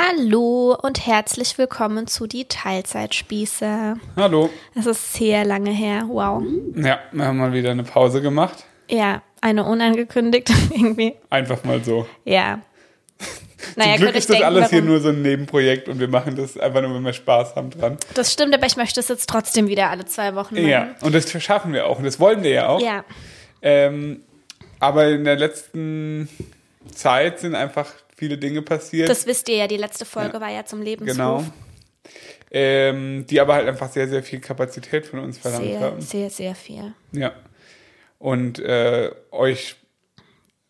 Hallo und herzlich willkommen zu die Teilzeitspieße. Hallo. Es ist sehr lange her. Wow. Ja, wir haben mal wieder eine Pause gemacht. Ja, eine unangekündigte irgendwie. Einfach mal so. Ja. Naja, Zum Glück ist das denken, alles hier nur so ein Nebenprojekt und wir machen das einfach nur, wenn wir Spaß haben dran. Das stimmt, aber ich möchte es jetzt trotzdem wieder alle zwei Wochen machen. Ja, und das schaffen wir auch und das wollen wir ja auch. Ja. Ähm, aber in der letzten Zeit sind einfach viele Dinge passiert. Das wisst ihr ja, die letzte Folge ja. war ja zum Lebenshof. Genau. Ähm, die aber halt einfach sehr, sehr viel Kapazität von uns verlangt sehr, haben. Sehr, sehr viel. Ja. Und äh, euch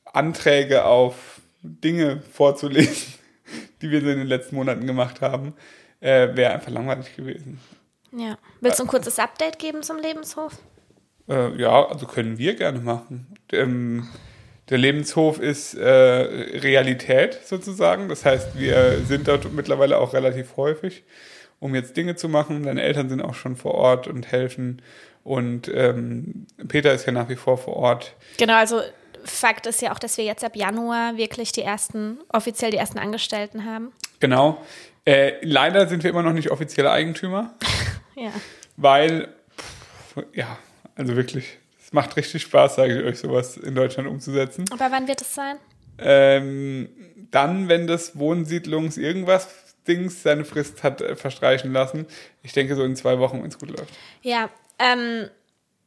Anträge auf Dinge vorzulesen, die wir so in den letzten Monaten gemacht haben, äh, wäre einfach langweilig gewesen. Ja. Willst du ein kurzes Update geben zum Lebenshof? Äh, ja, also können wir gerne machen. Ähm, der Lebenshof ist äh, Realität sozusagen. Das heißt, wir sind dort mittlerweile auch relativ häufig, um jetzt Dinge zu machen. Deine Eltern sind auch schon vor Ort und helfen. Und ähm, Peter ist ja nach wie vor vor Ort. Genau, also Fakt ist ja auch, dass wir jetzt ab Januar wirklich die ersten, offiziell die ersten Angestellten haben. Genau. Äh, leider sind wir immer noch nicht offizielle Eigentümer. ja. Weil, pff, ja, also wirklich, es macht richtig Spaß, sage ich euch, sowas in Deutschland umzusetzen. Aber wann wird es sein? Ähm, dann, wenn das Wohnsiedlungs irgendwas Dings seine Frist hat äh, verstreichen lassen. Ich denke so in zwei Wochen, wenn es gut läuft. Ja, ähm,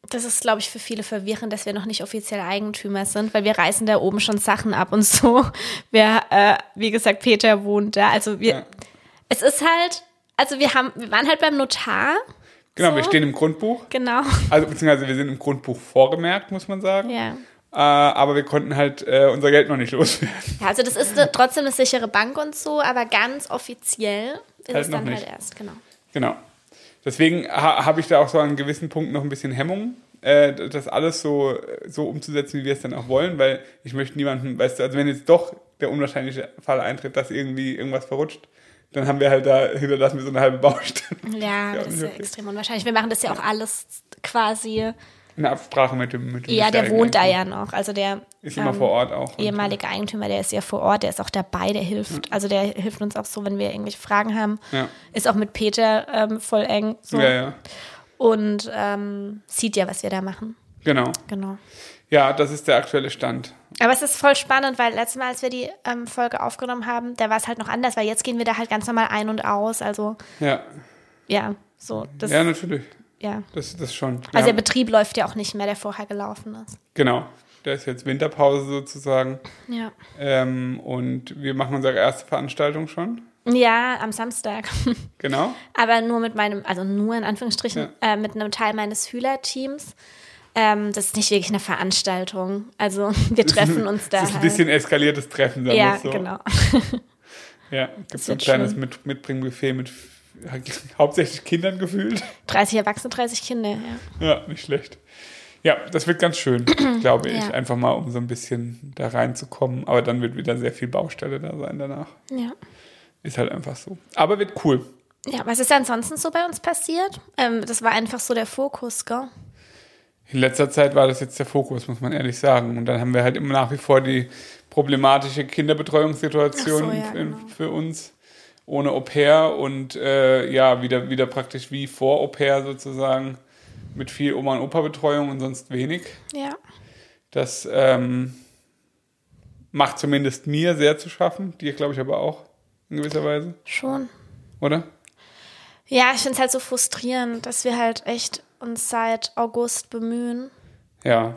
das ist, glaube ich, für viele verwirrend, dass wir noch nicht offiziell Eigentümer sind, weil wir reißen da oben schon Sachen ab und so. Wir, äh, wie gesagt, Peter wohnt da. Also wir, ja. es ist halt, also wir haben, wir waren halt beim Notar Genau, so. wir stehen im Grundbuch. Genau. Also beziehungsweise wir sind im Grundbuch vorgemerkt, muss man sagen. Ja. Äh, aber wir konnten halt äh, unser Geld noch nicht loswerden. Ja, also das ist eine, trotzdem eine sichere Bank und so, aber ganz offiziell ist halt es dann nicht. halt erst, genau. Genau. Deswegen ha habe ich da auch so an gewissen Punkten noch ein bisschen Hemmung, äh, das alles so, so umzusetzen, wie wir es dann auch wollen, weil ich möchte niemanden, weißt du, also wenn jetzt doch der unwahrscheinliche Fall eintritt, dass irgendwie irgendwas verrutscht, dann haben wir halt da, hinterlassen wir so eine halbe Baustelle. Ja, das ist ja extrem unwahrscheinlich. Wir machen das ja auch alles quasi. In Absprache mit dem, mit dem Ja, der wohnt da ja noch. Also der ist immer ähm, vor Ort auch. Ehemalige Eigentümer, der ist ja vor Ort, der ist auch dabei, der hilft. Ja. Also der hilft uns auch so, wenn wir irgendwelche Fragen haben. Ja. Ist auch mit Peter ähm, voll eng. So. Ja, ja. Und ähm, sieht ja, was wir da machen. Genau. Genau. Ja, das ist der aktuelle Stand. Aber es ist voll spannend, weil letztes Mal, als wir die ähm, Folge aufgenommen haben, da war es halt noch anders, weil jetzt gehen wir da halt ganz normal ein und aus. Also ja, ja, so. Das, ja, natürlich. Ja. Das, das schon. Also ja. der Betrieb läuft ja auch nicht mehr, der vorher gelaufen ist. Genau. Da ist jetzt Winterpause sozusagen. Ja. Ähm, und wir machen unsere erste Veranstaltung schon. Ja, am Samstag. Genau. Aber nur mit meinem, also nur in Anführungsstrichen, ja. äh, mit einem Teil meines Schülerteams. Ähm, das ist nicht wirklich eine Veranstaltung. Also wir treffen uns da. Das ist ein bisschen halt. eskaliertes Treffen, sagen Ja, so. genau. ja, gibt so ein kleines mit Mitbringbuffet mit hauptsächlich Kindern gefühlt. 30 Erwachsene, 30 Kinder, ja. Ja, nicht schlecht. Ja, das wird ganz schön, glaube ich. Ja. Einfach mal, um so ein bisschen da reinzukommen. Aber dann wird wieder sehr viel Baustelle da sein danach. Ja. Ist halt einfach so. Aber wird cool. Ja, was ist ansonsten so bei uns passiert? Ähm, das war einfach so der Fokus, gell? In letzter Zeit war das jetzt der Fokus, muss man ehrlich sagen. Und dann haben wir halt immer nach wie vor die problematische Kinderbetreuungssituation so, ja, genau. für uns ohne Au pair und äh, ja, wieder, wieder praktisch wie vor Au pair sozusagen mit viel Oma- und Opa-Betreuung und sonst wenig. Ja. Das ähm, macht zumindest mir sehr zu schaffen, dir glaube ich aber auch in gewisser Weise. Schon. Oder? Ja, ich finde es halt so frustrierend, dass wir halt echt uns seit August bemühen. Ja.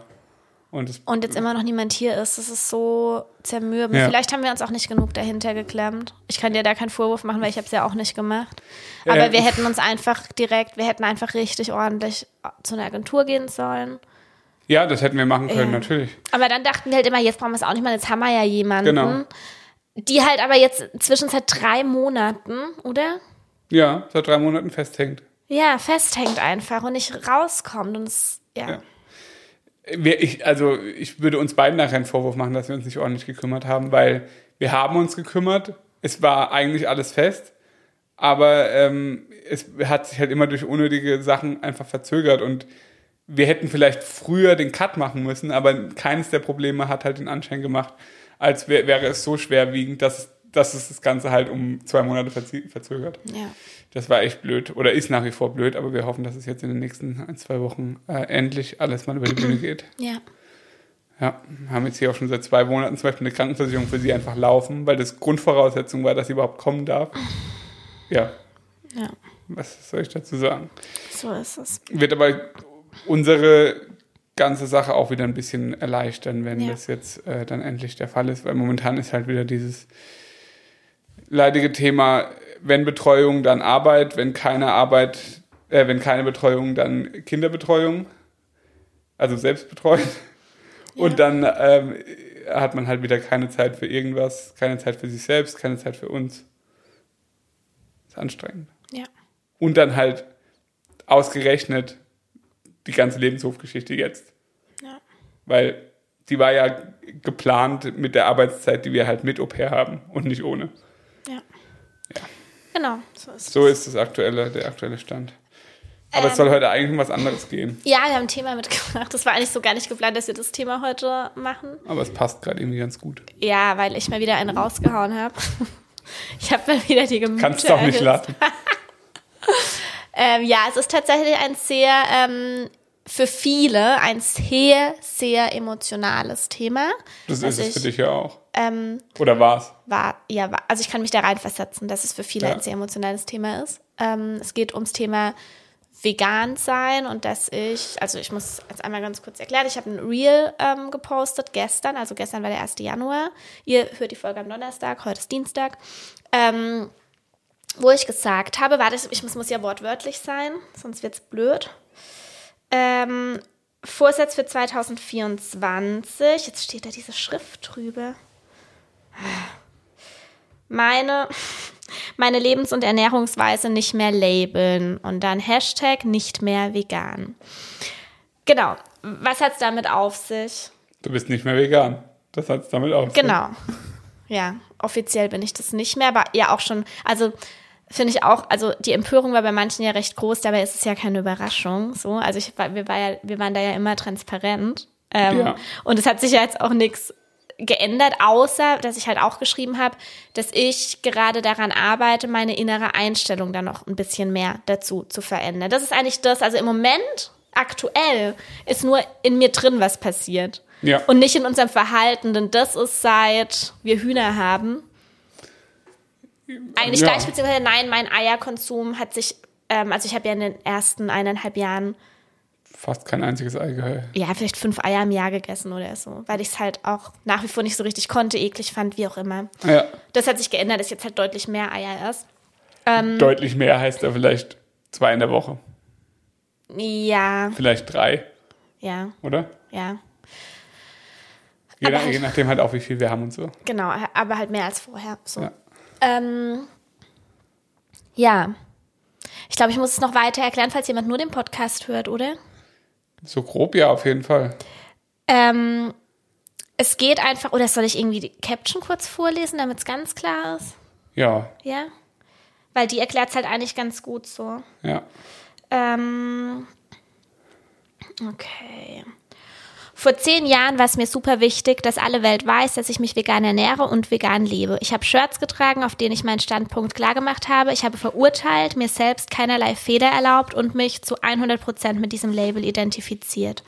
Und, und jetzt immer noch niemand hier ist. Das ist so zermürbend. Ja. Vielleicht haben wir uns auch nicht genug dahinter geklemmt. Ich kann dir da keinen Vorwurf machen, weil ich habe es ja auch nicht gemacht. Aber ja. wir hätten uns einfach direkt, wir hätten einfach richtig ordentlich zu einer Agentur gehen sollen. Ja, das hätten wir machen können, ja. natürlich. Aber dann dachten wir halt immer, jetzt brauchen wir es auch nicht mal, jetzt haben wir ja jemanden. Genau. Die halt aber jetzt zwischen seit drei Monaten, oder? Ja, seit drei Monaten festhängt. Ja, festhängt einfach und nicht rauskommt. Und es, ja. ja. Ich, also ich würde uns beiden nachher einen Vorwurf machen, dass wir uns nicht ordentlich gekümmert haben, weil wir haben uns gekümmert. Es war eigentlich alles fest, aber ähm, es hat sich halt immer durch unnötige Sachen einfach verzögert und wir hätten vielleicht früher den Cut machen müssen, aber keines der Probleme hat halt den Anschein gemacht, als wär, wäre es so schwerwiegend, dass es dass es das Ganze halt um zwei Monate verzögert. Ja. Das war echt blöd oder ist nach wie vor blöd, aber wir hoffen, dass es jetzt in den nächsten ein, zwei Wochen äh, endlich alles mal über die Bühne geht. Ja. Ja, haben jetzt hier auch schon seit zwei Monaten zum Beispiel eine Krankenversicherung für sie einfach laufen, weil das Grundvoraussetzung war, dass sie überhaupt kommen darf. Ja. Ja. Was soll ich dazu sagen? So ist es. Wird aber unsere ganze Sache auch wieder ein bisschen erleichtern, wenn Ja. das jetzt äh, dann endlich der Fall ist, weil momentan ist halt wieder dieses leidige Thema, wenn Betreuung, dann Arbeit, wenn keine Arbeit, äh, wenn keine Betreuung, dann Kinderbetreuung, also selbstbetreut. Und dann ähm, hat man halt wieder keine Zeit für irgendwas, keine Zeit für sich selbst, keine Zeit für uns. ist anstrengend. Ja. Und dann halt ausgerechnet die ganze Lebenshofgeschichte jetzt. Ja. Weil die war ja geplant mit der Arbeitszeit, die wir halt mit Au pair haben und nicht ohne. Ja. Genau, so ist So es. ist das aktuelle, der aktuelle Stand. Aber es Ähm. soll heute eigentlich um was anderes gehen. Ja, wir haben ein Thema mitgebracht. Das war eigentlich so gar nicht geplant, dass wir das Thema heute machen. Aber es passt gerade irgendwie ganz gut. Ja, weil ich mal wieder einen rausgehauen habe. Ich habe mal wieder die Gemüter Kannst doch nicht lassen. Ähm, ja, es ist tatsächlich ein sehr, ähm, für viele ein sehr, sehr emotionales Thema. Das ist es ich, für dich ja auch. Ähm, Oder war's? war, ja, war, also ich kann mich da reinversetzen, dass es für viele Ja. ein sehr emotionales Thema ist. Ähm, es geht ums Thema vegan sein und dass ich, also ich muss jetzt einmal ganz kurz erklären, ich habe ein Reel ähm, gepostet gestern, also gestern war der 1. Januar. Ihr hört die Folge am Donnerstag, heute ist Dienstag. Ähm, wo ich gesagt habe, warte, ich muss, muss ja wortwörtlich sein, sonst wird's blöd. Ähm, Vorsatz für 2024, jetzt steht da diese Schrift drüber meine, meine Lebens- und Ernährungsweise nicht mehr labeln und dann Hashtag nicht mehr vegan. Genau. Was hat's damit auf sich? Du bist nicht mehr vegan. Das hat's damit auf. sich. Genau. Ja, offiziell bin ich das nicht mehr, aber ja auch schon, also finde ich auch, also die Empörung war bei manchen ja recht groß, dabei ist es ja keine Überraschung. So, also ich wir, war ja, wir waren da ja immer transparent. Ähm, Ja. Und es hat sich ja jetzt auch nichts geändert, außer dass ich halt auch geschrieben habe, dass ich gerade daran arbeite, meine innere Einstellung dann noch ein bisschen mehr dazu zu verändern. Das ist eigentlich das, also im Moment, aktuell, ist nur in mir drin was passiert. Ja. Und nicht in unserem Verhalten, denn das ist seit wir Hühner haben. Eigentlich Ja. gleich, beziehungsweise nein, mein Eierkonsum hat sich, ähm, also ich habe ja in den ersten eineinhalb Jahren, Fast kein einziges Ei ja, vielleicht fünf Eier im Jahr gegessen oder so, weil ich es halt auch nach wie vor nicht so richtig konnte, eklig fand, wie auch immer. Ja. Das hat sich geändert, dass jetzt halt deutlich mehr Eier ist. Deutlich mehr heißt ja vielleicht zwei in der Woche. Ja, Vielleicht drei, ja, oder? ja, Je, nach, halt- je nachdem halt auch, wie viel wir haben und so. genau, aber halt mehr als vorher. So. Ja. Ähm, ja. Ich glaube, ich muss es noch weiter erklären, falls jemand nur den Podcast hört, oder? So grob ja, auf jeden Fall. Ähm, es geht einfach, oder soll ich irgendwie die Caption kurz vorlesen, damit es ganz klar ist? Ja, Ja? Weil die erklärt es halt eigentlich ganz gut so. ja. Ähm, okay. Vor zehn Jahren war es mir super wichtig, dass alle Welt weiß, dass ich mich vegan ernähre und vegan lebe. Ich habe Shirts getragen, auf denen ich meinen Standpunkt klargemacht habe. Ich habe verurteilt, mir selbst keinerlei Fehler erlaubt und mich zu 100 Prozent mit diesem Label identifiziert.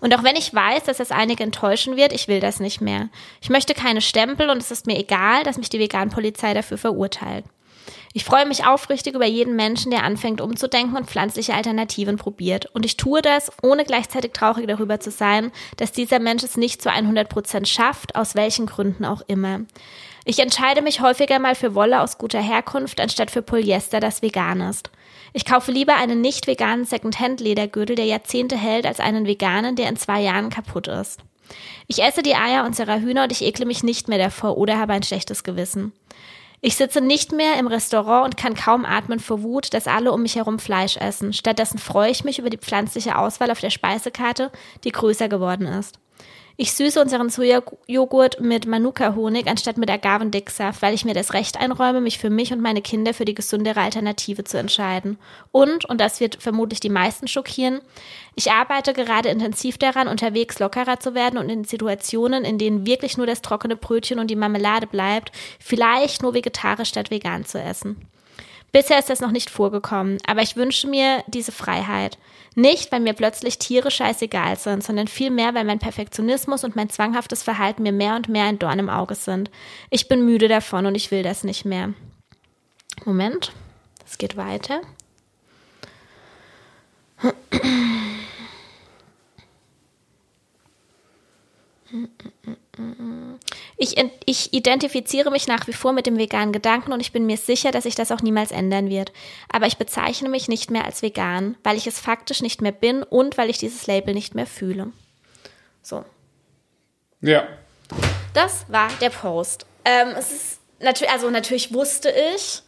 Und auch wenn ich weiß, dass es einige enttäuschen wird, ich will das nicht mehr. Ich möchte keine Stempel und es ist mir egal, dass mich die Veganpolizei dafür verurteilt. Ich freue mich aufrichtig über jeden Menschen, der anfängt umzudenken und pflanzliche Alternativen probiert. Und ich tue das, ohne gleichzeitig traurig darüber zu sein, dass dieser Mensch es nicht zu 100 Prozent schafft, aus welchen Gründen auch immer. Ich entscheide mich häufiger mal für Wolle aus guter Herkunft, anstatt für Polyester, das vegan ist. Ich kaufe lieber einen nicht veganen Secondhand-Ledergürtel, der Jahrzehnte hält, als einen veganen, der in zwei Jahren kaputt ist. Ich esse die Eier unserer Hühner und ich ekle mich nicht mehr davor oder habe ein schlechtes Gewissen. Ich sitze nicht mehr im Restaurant und kann kaum atmen vor Wut, dass alle um mich herum Fleisch essen. Stattdessen freue ich mich über die pflanzliche Auswahl auf der Speisekarte, die größer geworden ist. Ich süße unseren Sojajoghurt mit Manuka-Honig anstatt mit Agavendicksaft, weil ich mir das Recht einräume, mich für mich und meine Kinder für die gesündere Alternative zu entscheiden. Und, und das wird vermutlich die meisten schockieren, ich arbeite gerade intensiv daran, unterwegs lockerer zu werden und in Situationen, in denen wirklich nur das trockene Brötchen und die Marmelade bleibt, vielleicht nur vegetarisch statt vegan zu essen. Bisher ist das noch nicht vorgekommen, aber ich wünsche mir diese Freiheit. Nicht, weil mir plötzlich Tiere scheißegal sind, sondern vielmehr, weil mein Perfektionismus und mein zwanghaftes Verhalten mir mehr und mehr ein Dorn im Auge sind. Ich bin müde davon und ich will das nicht mehr. Moment, es geht weiter. Ich, ich, identifiziere mich nach wie vor mit dem veganen Gedanken und ich bin mir sicher, dass sich das auch niemals ändern wird. Aber ich bezeichne mich nicht mehr als vegan, weil ich es faktisch nicht mehr bin und weil ich dieses Label nicht mehr fühle. So. Ja. Das war der Post. Ähm, es ist natürlich, also natürlich wusste ich,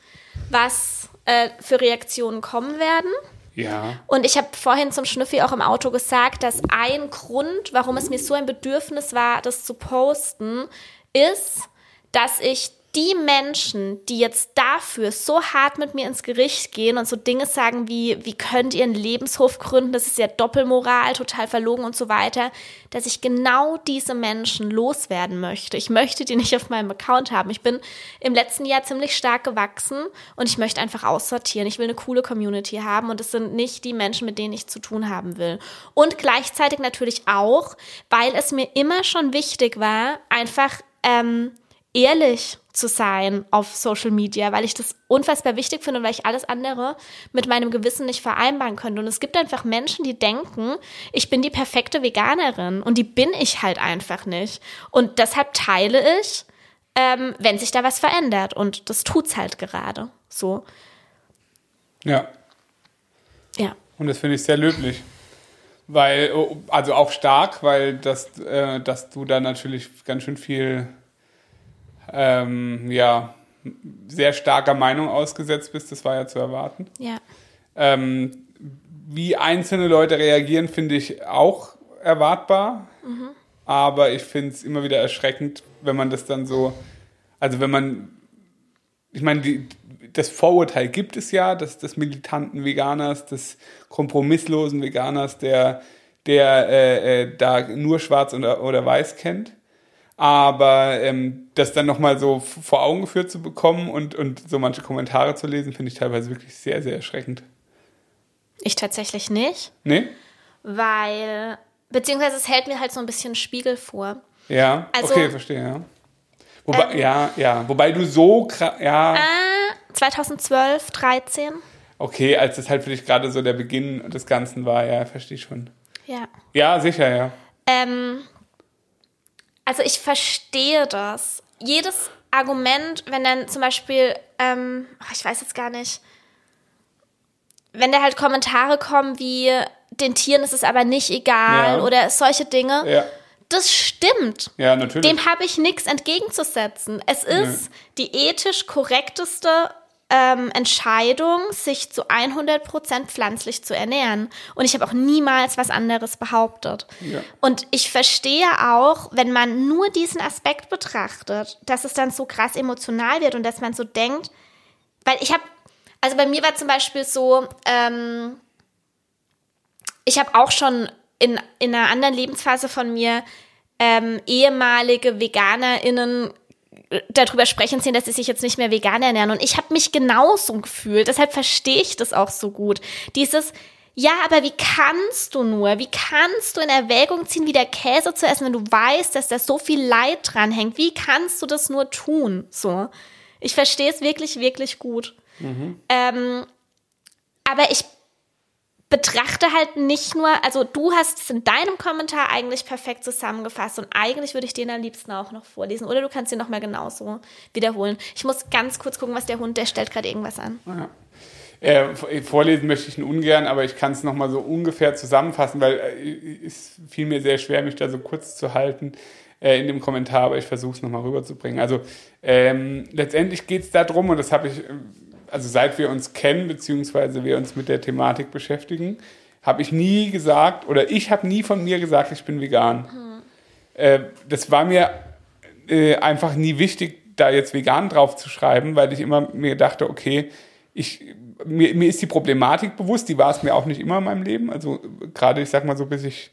was äh, für Reaktionen kommen werden. Ja. Und ich habe vorhin zum Schnüffi auch im Auto gesagt, dass ein Grund, warum es mir so ein Bedürfnis war, das zu posten, ist, dass ich die Menschen, die jetzt dafür so hart mit mir ins Gericht gehen und so Dinge sagen wie, wie könnt ihr einen Lebenshof gründen, das ist ja Doppelmoral, total verlogen und so weiter, dass ich genau diese Menschen loswerden möchte. Ich möchte die nicht auf meinem Account haben. Ich bin im letzten Jahr ziemlich stark gewachsen und ich möchte einfach aussortieren. Ich will eine coole Community haben und es sind nicht die Menschen, mit denen ich zu tun haben will. Und gleichzeitig natürlich auch, weil es mir immer schon wichtig war, einfach ähm, ehrlich zu sein auf Social Media, weil ich das unfassbar wichtig finde und weil ich alles andere mit meinem Gewissen nicht vereinbaren könnte. Und es gibt einfach Menschen, die denken, ich bin die perfekte Veganerin und die bin ich halt einfach nicht. Und deshalb teile ich, ähm, wenn sich da was verändert. Und das tut's halt gerade so. Ja. Ja. Und das finde ich sehr löblich. Weil, oh, also auch stark, weil das, äh, dass du da natürlich ganz schön viel ähm, ja, sehr starker Meinung ausgesetzt bist, das war ja zu erwarten. Ja. Ähm, wie einzelne Leute reagieren, finde ich auch erwartbar. Mhm. Aber ich finde es immer wieder erschreckend, wenn man das dann so, also wenn man, ich meine, die, das Vorurteil gibt es ja, des, des militanten Veganers, des kompromisslosen Veganers, der, der äh, äh, da nur schwarz oder, oder weiß kennt aber ähm, das dann nochmal so vor Augen geführt zu bekommen und, und so manche Kommentare zu lesen, finde ich teilweise wirklich sehr, sehr erschreckend. Ich tatsächlich nicht. Nee? Weil, beziehungsweise es hält mir halt so ein bisschen Spiegel vor. Ja, also, okay, verstehe, ja. Wobei, ähm, ja, ja, wobei du so, ja. Äh, 2012, 13. Okay, als das halt für dich gerade so der Beginn des Ganzen war, ja, verstehe ich schon. Ja. Ja, sicher, ja. Ähm, also ich verstehe das. Jedes Argument, wenn dann zum Beispiel, ähm, ich weiß jetzt gar nicht, wenn da halt Kommentare kommen wie, den Tieren ist es aber nicht egal ja. oder solche Dinge. Ja. Das stimmt. Ja, natürlich. Dem habe ich nichts entgegenzusetzen. Es ist nee. die ethisch korrekteste ähm, Entscheidung, sich zu 100% pflanzlich zu ernähren. Und ich habe auch niemals was anderes behauptet. Ja. Und ich verstehe auch, wenn man nur diesen Aspekt betrachtet, dass es dann so krass emotional wird und dass man so denkt, weil ich habe, also bei mir war zum Beispiel so, ähm, ich habe auch schon in, in einer anderen Lebensphase von mir ähm, ehemalige VeganerInnen darüber sprechen sehen, dass sie sich jetzt nicht mehr vegan ernähren. Und ich habe mich genauso gefühlt. Deshalb verstehe ich das auch so gut. Dieses, ja, aber wie kannst du nur, wie kannst du in Erwägung ziehen, wieder Käse zu essen, wenn du weißt, dass da so viel Leid dran hängt? Wie kannst du das nur tun? So. Ich verstehe es wirklich, wirklich gut. Mhm. Ähm, aber ich betrachte halt nicht nur, also du hast es in deinem Kommentar eigentlich perfekt zusammengefasst und eigentlich würde ich den am liebsten auch noch vorlesen oder du kannst ihn nochmal genauso wiederholen. Ich muss ganz kurz gucken, was der Hund, der stellt gerade irgendwas an. Ja. Äh, vorlesen möchte ich ihn ungern, aber ich kann es nochmal so ungefähr zusammenfassen, weil äh, es fiel mir sehr schwer, mich da so kurz zu halten äh, in dem Kommentar, aber ich versuche es nochmal rüberzubringen. Also ähm, letztendlich geht es darum, und das habe ich also seit wir uns kennen, beziehungsweise wir uns mit der Thematik beschäftigen, habe ich nie gesagt, oder ich habe nie von mir gesagt, ich bin vegan. Hm. äh, das war mir äh, einfach nie wichtig, da jetzt vegan drauf zu schreiben, weil ich immer mir dachte, okay, ich, mir, mir ist die Problematik bewusst, die war es mir auch nicht immer in meinem Leben. Also gerade, ich sag mal so, bis ich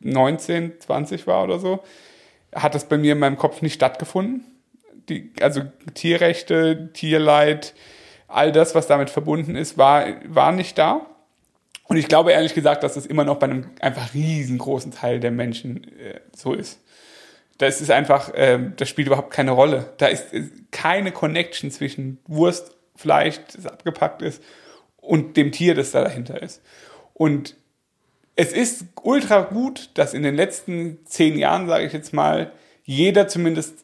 19, 20 war oder so, hat das bei mir in meinem Kopf nicht stattgefunden. Die, also Tierrechte, Tierleid, all das, was damit verbunden ist, war, war nicht da. Und ich glaube ehrlich gesagt, dass das immer noch bei einem einfach riesengroßen Teil der Menschen äh, so ist. Das ist einfach, äh, das spielt überhaupt keine Rolle. Da ist, ist keine Connection zwischen Wurst, Fleisch, das abgepackt ist, und dem Tier, das da dahinter ist. Und es ist ultra gut, dass in den letzten zehn Jahren, sage ich jetzt mal, jeder zumindest,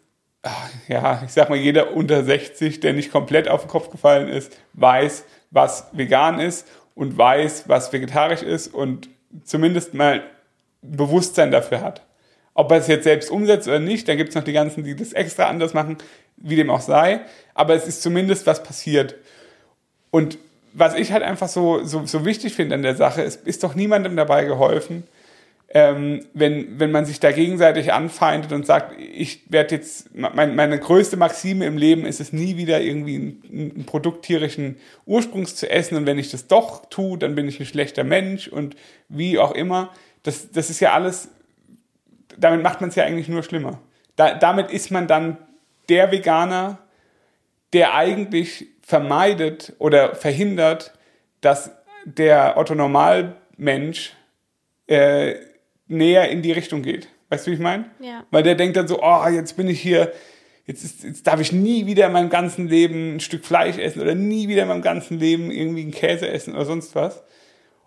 ja, ich sag mal, jeder unter 60, der nicht komplett auf den Kopf gefallen ist, weiß, was vegan ist und weiß, was vegetarisch ist und zumindest mal Bewusstsein dafür hat. Ob er es jetzt selbst umsetzt oder nicht, dann gibt es noch die ganzen, die das extra anders machen, wie dem auch sei. Aber es ist zumindest was passiert. Und was ich halt einfach so, so, so wichtig finde an der Sache, es ist doch niemandem dabei geholfen, ähm, wenn, wenn man sich da gegenseitig anfeindet und sagt, ich werde jetzt, mein, meine größte Maxime im Leben ist es nie wieder irgendwie ein, ein Produkt tierischen Ursprungs zu essen und wenn ich das doch tue, dann bin ich ein schlechter Mensch und wie auch immer. Das, das ist ja alles, damit macht man es ja eigentlich nur schlimmer. Da, damit ist man dann der Veganer, der eigentlich vermeidet oder verhindert, dass der Otto Normalmensch äh, näher in die Richtung geht. Weißt du, wie ich meine? Ja. Weil der denkt dann so, oh, jetzt bin ich hier, jetzt, ist, jetzt darf ich nie wieder in meinem ganzen Leben ein Stück Fleisch essen oder nie wieder in meinem ganzen Leben irgendwie einen Käse essen oder sonst was.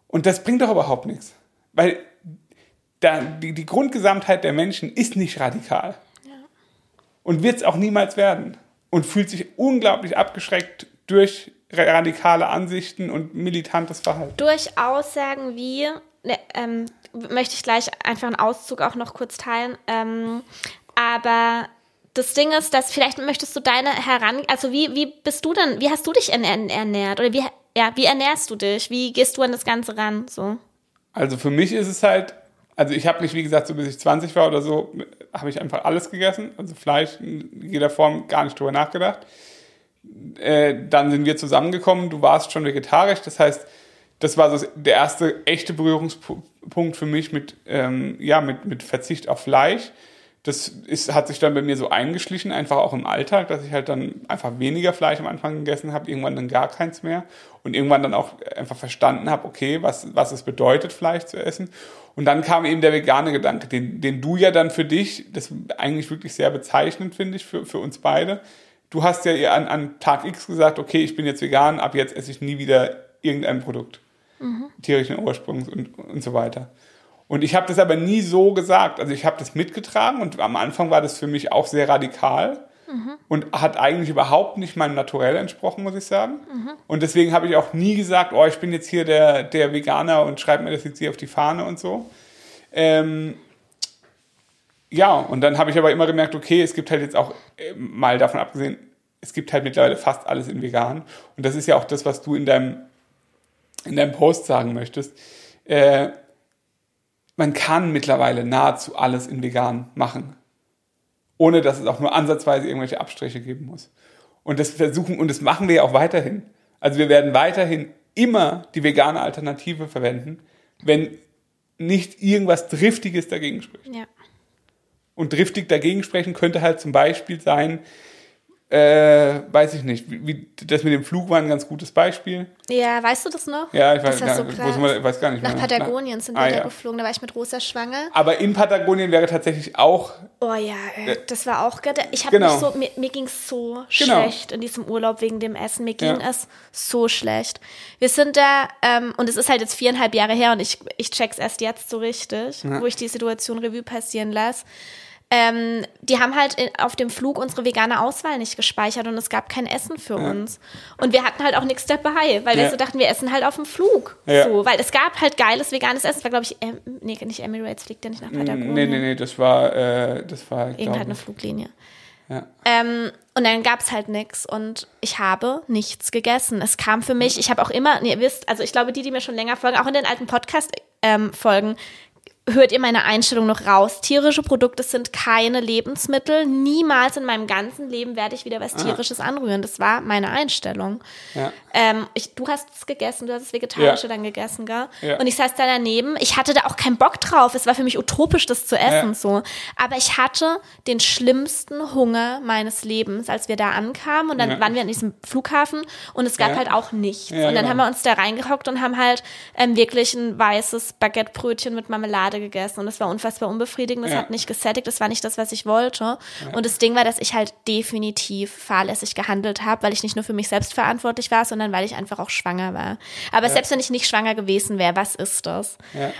Und das bringt doch überhaupt nichts. Weil da, die, die Grundgesamtheit der Menschen ist nicht radikal. Ja. Und wird es auch niemals werden. Und fühlt sich unglaublich abgeschreckt durch radikale Ansichten und militantes Verhalten. Durch Aussagen wie, ne, ähm, möchte ich gleich einfach einen Auszug auch noch kurz teilen, ähm, aber das Ding ist, dass vielleicht möchtest du deine heran, also wie, wie bist du denn, wie hast du dich ernährt oder wie, ja, wie ernährst du dich? Wie gehst du an das Ganze ran? So. Also für mich ist es halt, also ich habe mich, wie gesagt, so bis ich 20 war oder so, habe ich einfach alles gegessen, also Fleisch in jeder Form gar nicht drüber nachgedacht. Äh, dann sind wir zusammengekommen, du warst schon vegetarisch, das heißt, das war so der erste echte Berührungspunkt für mich mit, ähm, ja, mit, mit Verzicht auf Fleisch. Das ist, hat sich dann bei mir so eingeschlichen, einfach auch im Alltag, dass ich halt dann einfach weniger Fleisch am Anfang gegessen habe, irgendwann dann gar keins mehr und irgendwann dann auch einfach verstanden habe, okay, was, was es bedeutet, Fleisch zu essen. Und dann kam eben der vegane Gedanke, den, den du ja dann für dich, das eigentlich wirklich sehr bezeichnend finde ich für, für uns beide, du hast ja an, an Tag X gesagt, okay, ich bin jetzt vegan, ab jetzt esse ich nie wieder irgendein Produkt mhm. tierischen Ursprungs und, und so weiter. Und ich habe das aber nie so gesagt. Also ich habe das mitgetragen und am Anfang war das für mich auch sehr radikal mhm. und hat eigentlich überhaupt nicht meinem Naturell entsprochen, muss ich sagen. Mhm. Und deswegen habe ich auch nie gesagt, oh, ich bin jetzt hier der, der Veganer und schreibe mir das jetzt hier auf die Fahne und so. Ähm, ja, und dann habe ich aber immer gemerkt, okay, es gibt halt jetzt auch, äh, mal davon abgesehen, es gibt halt mittlerweile fast alles in vegan. Und das ist ja auch das, was du in deinem, in deinem Post sagen möchtest. Äh, man kann mittlerweile nahezu alles in vegan machen. Ohne dass es auch nur ansatzweise irgendwelche Abstriche geben muss. Und das versuchen, und das machen wir ja auch weiterhin. Also wir werden weiterhin immer die vegane Alternative verwenden, wenn nicht irgendwas Driftiges dagegen spricht. Ja. Und driftig dagegen sprechen könnte halt zum Beispiel sein, äh, weiß ich nicht. Wie, wie, das mit dem Flug war ein ganz gutes Beispiel. Ja, weißt du das noch? Ja, ich weiß, gar, so wir, ich weiß gar nicht Nach mehr. Patagonien sind wir ah, da ja. geflogen, da war ich mit Rosa schwanger. Aber in Patagonien wäre tatsächlich auch. Oh ja, äh, das war auch. Ich habe genau. so, mir, mir ging es so genau. schlecht in diesem Urlaub wegen dem Essen. Mir ging ja. es so schlecht. Wir sind da, ähm, und es ist halt jetzt viereinhalb Jahre her und ich, ich check's erst jetzt so richtig, ja. wo ich die Situation Revue passieren lasse ähm, die haben halt auf dem Flug unsere vegane Auswahl nicht gespeichert und es gab kein Essen für ja. uns. Und wir hatten halt auch nichts dabei, weil ja. wir so dachten, wir essen halt auf dem Flug. Ja. So, weil es gab halt geiles veganes Essen. Es war, glaube ich, ähm, nee, nicht Emirates fliegt ja nicht nach Patagonien. Nee, nee, nee, das war, äh, das war, Irgend halt eine Fluglinie. Ja. Ähm, und dann gab es halt nichts und ich habe nichts gegessen. Es kam für mich, ich habe auch immer, ihr wisst, also ich glaube, die, die mir schon länger folgen, auch in den alten Podcast-Folgen, ähm, hört ihr meine Einstellung noch raus. Tierische Produkte sind keine Lebensmittel. Niemals in meinem ganzen Leben werde ich wieder was ah. Tierisches ah. anrühren. Das war meine Einstellung. Ja. Ähm, ich, du hast es gegessen, du hast das Vegetarische ja. dann gegessen, gell? Ja. Und ich saß da daneben. Ich hatte da auch keinen Bock drauf. Es war für mich utopisch, das zu essen, so. Aber ich hatte den schlimmsten Hunger meines Lebens, als wir da ankamen. Und dann waren wir an diesem Flughafen und es gab halt auch nichts. und dann genau. haben wir uns da reingehockt und haben halt ähm, wirklich ein weißes Baguettebrötchen mit Marmelade Schokolade gegessen und es war unfassbar unbefriedigend. Es ja. hat nicht gesättigt, das war nicht das, was ich wollte. Ja. Und das Ding war, dass ich halt definitiv fahrlässig gehandelt habe, weil ich nicht nur für mich selbst verantwortlich war, sondern weil ich einfach auch schwanger war. Aber ja. selbst wenn ich nicht schwanger gewesen wäre, was ist das?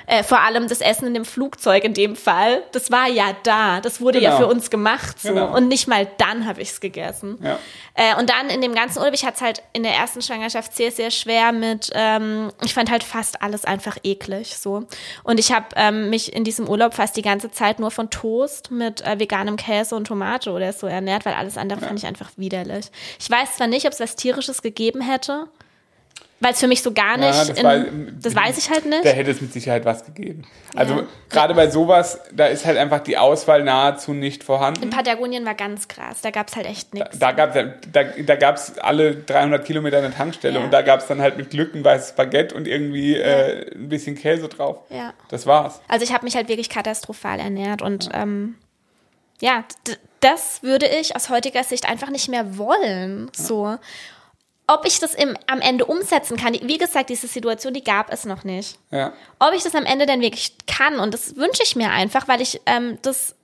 Äh, vor allem das Essen in dem Flugzeug in dem Fall, das war ja da. Das wurde genau. ja für uns gemacht so. Genau. Und nicht mal dann habe ich es gegessen. Äh, und dann in dem ganzen Urlaub, ich hatte es halt in der ersten Schwangerschaft sehr, sehr schwer mit, ähm, ich fand halt fast alles einfach eklig so. Und ich habe ähm, mich in diesem Urlaub fast die ganze Zeit nur von Toast mit äh, veganem Käse und Tomate oder so ernährt, weil alles andere ja. fand ich einfach widerlich. Ich weiß zwar nicht, ob es was Tierisches gegeben hätte, weil es für mich so gar nicht, ja, das, in, war, das, weiß ich halt nicht. Da hätte es mit Sicherheit was gegeben. Also ja. gerade bei sowas, da ist halt einfach die Auswahl nahezu nicht vorhanden. In Patagonien war ganz krass, da gab es halt echt nichts. Da, da gab es da, da gab's alle 300 Kilometer eine Tankstelle ja. und da gab es dann halt mit Glück ein weißes Baguette und irgendwie äh, ein bisschen Käse drauf. Ja. Das war's. Also ich habe mich halt wirklich katastrophal ernährt und ähm, ja, das würde ich aus heutiger Sicht einfach nicht mehr wollen. So ob ich das im, am Ende umsetzen kann, wie gesagt, diese Situation, die gab es noch nicht. Ja. Ob ich das am Ende dann wirklich kann, und das wünsche ich mir einfach, weil ich ähm, das,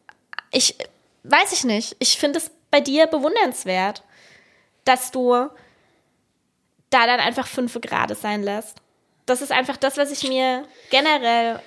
ich, weiß ich nicht, ich finde es bei dir bewundernswert, dass du da dann einfach fünf Grad sein lässt. Das ist einfach das, was ich mir generell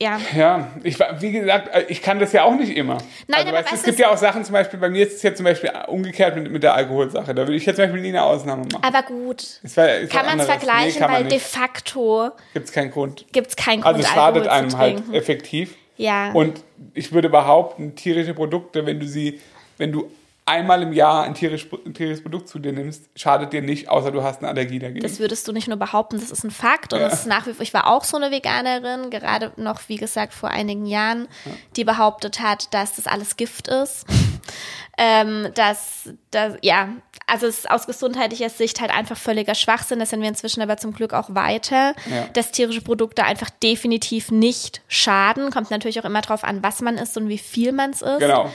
ja. Ja, ich, wie gesagt, äh, ich kann das ja auch nicht immer. Nein, also, weißt, es gibt ja auch Sachen, zum Beispiel, bei mir ist es jetzt zum Beispiel umgekehrt mit, mit der Alkoholsache. Da würde ich jetzt zum Beispiel nie eine Ausnahme machen. Aber gut. War, kann man es vergleichen, nee, weil de facto gibt es keinen Grund. Gibt es keinen Grund. Also es schadet einem halt effektiv. Ja. Und ich würde behaupten, tierische Produkte, wenn du sie, wenn du einmal im Jahr ein, tierisch, ein tierisches Produkt zu dir nimmst, schadet dir nicht, außer du hast eine Allergie dagegen. Das würdest du nicht nur behaupten, das ist ein Fakt. Und ja. das ist nach wie vor, ich war auch so eine Veganerin, gerade noch, wie gesagt, vor einigen Jahren, ja. die behauptet hat, dass das alles Gift ist. ähm, dass, dass, ja, also es ist aus gesundheitlicher Sicht halt einfach völliger Schwachsinn. Das sind wir inzwischen aber zum Glück auch weiter, ja. dass tierische Produkte einfach definitiv nicht schaden. Kommt natürlich auch immer drauf an, was man isst und wie viel man es isst. Genau.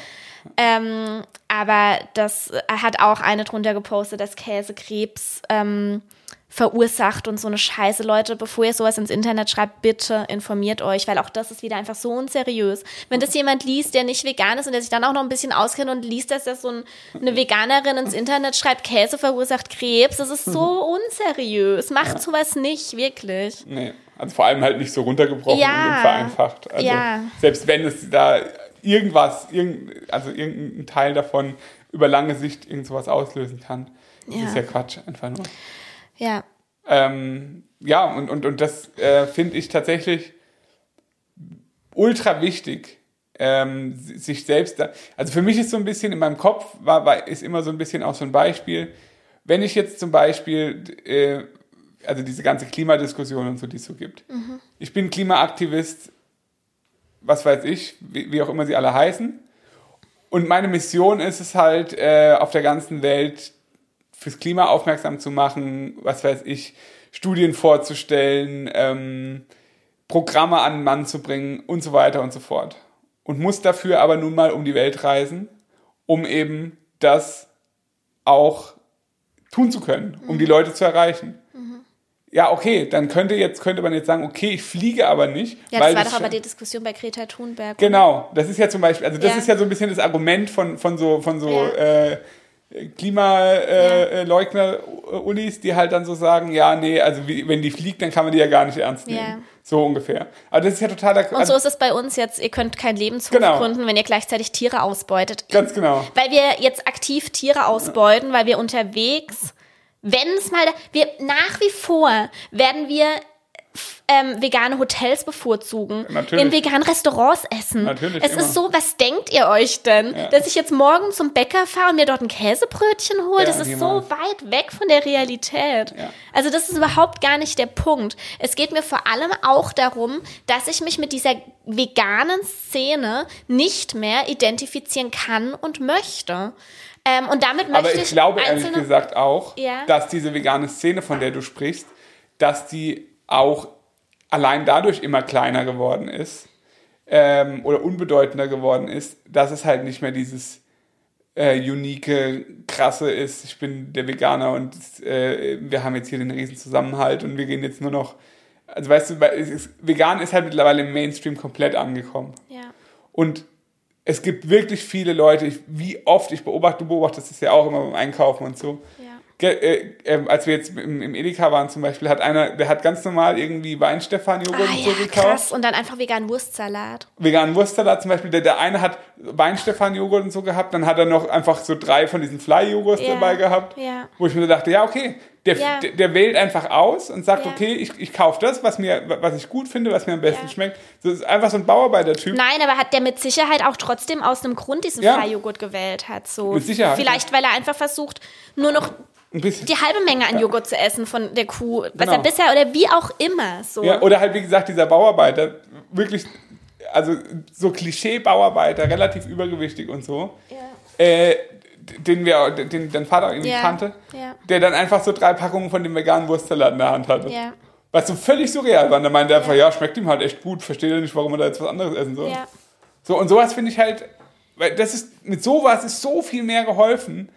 Ähm, aber das hat auch eine drunter gepostet, dass Käse Krebs ähm, verursacht und so eine Scheiße. Leute, bevor ihr sowas ins Internet schreibt, bitte informiert euch, weil auch das ist wieder einfach so unseriös. Wenn das jemand liest, der nicht vegan ist und der sich dann auch noch ein bisschen auskennt und liest, dass das so ein, eine Veganerin ins Internet schreibt, Käse verursacht Krebs, das ist so unseriös. Macht ja. sowas nicht, wirklich. Nee, also vor allem halt nicht so runtergebrochen ja. und vereinfacht. Also ja. selbst wenn es da irgendwas, irgend, also irgendein Teil davon über lange Sicht irgend sowas auslösen kann. Das ja. ist ja Quatsch, einfach nur. Ja. Ähm, ja, und, und, und das äh, finde ich tatsächlich ultra wichtig, ähm, sich selbst, da, also für mich ist so ein bisschen in meinem Kopf, war, war, ist immer so ein bisschen auch so ein Beispiel, wenn ich jetzt zum Beispiel, äh, also diese ganze Klimadiskussion und so, die es so gibt. Mhm. Ich bin Klimaaktivist, was weiß ich, wie, wie, auch immer sie alle heißen. Und meine Mission ist es halt, äh, auf der ganzen Welt fürs Klima aufmerksam zu machen, was weiß ich, Studien vorzustellen, ähm, Programme an den Mann zu bringen und so weiter und so fort. Und muss dafür aber nun mal um die Welt reisen, um eben das auch tun zu können, um mhm. die Leute zu erreichen ja, okay, dann könnte jetzt könnte man jetzt sagen, okay, ich fliege aber nicht. Ja, das war doch aber die Diskussion bei Greta Thunberg. Genau, das ist ja zum Beispiel, also das ja. ist ja so ein bisschen das Argument von, von so, von so ja. äh, Klimaleugner-Ulis, die halt dann so sagen, ja, nee, also wie, wenn die fliegt, dann kann man die ja gar nicht ernst nehmen. Ja. So ungefähr. Aber das ist ja total. Und so ist es bei uns jetzt. Ihr könnt kein Lebenshof genau. gründen, wenn ihr gleichzeitig Tiere ausbeutet. Ganz genau. Weil wir jetzt aktiv Tiere ausbeuten, weil wir unterwegs wenn es mal, wir nach wie vor werden wir ähm, vegane Hotels bevorzugen, Natürlich. in veganen Restaurants essen. Natürlich, es immer. ist so, was denkt ihr euch denn? Ja. Dass ich jetzt morgen zum Bäcker fahre und mir dort ein Käsebrötchen hole? Ja, das ist niemals. so weit weg von der Realität. Ja. Also das ist überhaupt gar nicht der Punkt. Es geht mir vor allem auch darum, dass ich mich mit dieser veganen Szene nicht mehr identifizieren kann und möchte. Ähm, und damit möchte Aber ich glaube ehrlich gesagt auch, Ja. dass diese vegane Szene, von der du sprichst, dass die auch allein dadurch immer kleiner geworden ist ähm, oder unbedeutender geworden ist, dass es halt nicht mehr dieses äh, unique, krasse ist, ich bin der Veganer und äh, wir haben jetzt hier den riesen Zusammenhalt und wir gehen jetzt nur noch, also weißt du, ist, vegan ist halt mittlerweile im Mainstream komplett angekommen. ja. Und es gibt wirklich viele Leute, ich, wie oft ich beobachte, du beobachtest es ja auch immer beim Einkaufen und so. Ja. Ge äh, ähm, als wir jetzt im, im Edeka waren zum Beispiel, hat einer, der hat ganz normal irgendwie Weinstefan-Joghurt Ah und so ja, gekauft. krass. Und dann einfach veganen Wurstsalat. Veganen Wurstsalat zum Beispiel, der, der eine hat Weinstefan-Joghurt und so gehabt, dann hat er noch einfach so drei von diesen Fly-Joghurts Ja, dabei gehabt, ja. wo ich mir so dachte, ja, okay, der, Ja. der, der wählt einfach aus und sagt, Ja. okay, ich, ich kaufe das, was, mir, was ich gut finde, was mir am besten Ja. schmeckt. Das ist einfach so ein Bauarbeiter-Typ. Nein, aber hat der mit Sicherheit auch trotzdem aus einem Grund diesen Ja. Freijoghurt gewählt hat. So. Mit Sicherheit, Vielleicht, weil er einfach versucht, nur noch die halbe Menge an Joghurt zu essen von der Kuh, was Genau. er bisher oder wie auch immer. So. Ja, oder halt, wie gesagt, dieser Bauarbeiter, wirklich, also so Klischee-Bauarbeiter, relativ übergewichtig und so, Ja. äh, den wir, den dein Vater irgendwie Ja, kannte, ja. der dann einfach so drei Packungen von dem veganen Wurstsalat in der Hand hatte. Ja. Was so völlig surreal war. Und da meinte er einfach, ja, schmeckt ihm halt echt gut, versteht er nicht, warum er da jetzt was anderes essen soll. So, und sowas finde ich halt, weil das ist, mit sowas ist so viel mehr geholfen,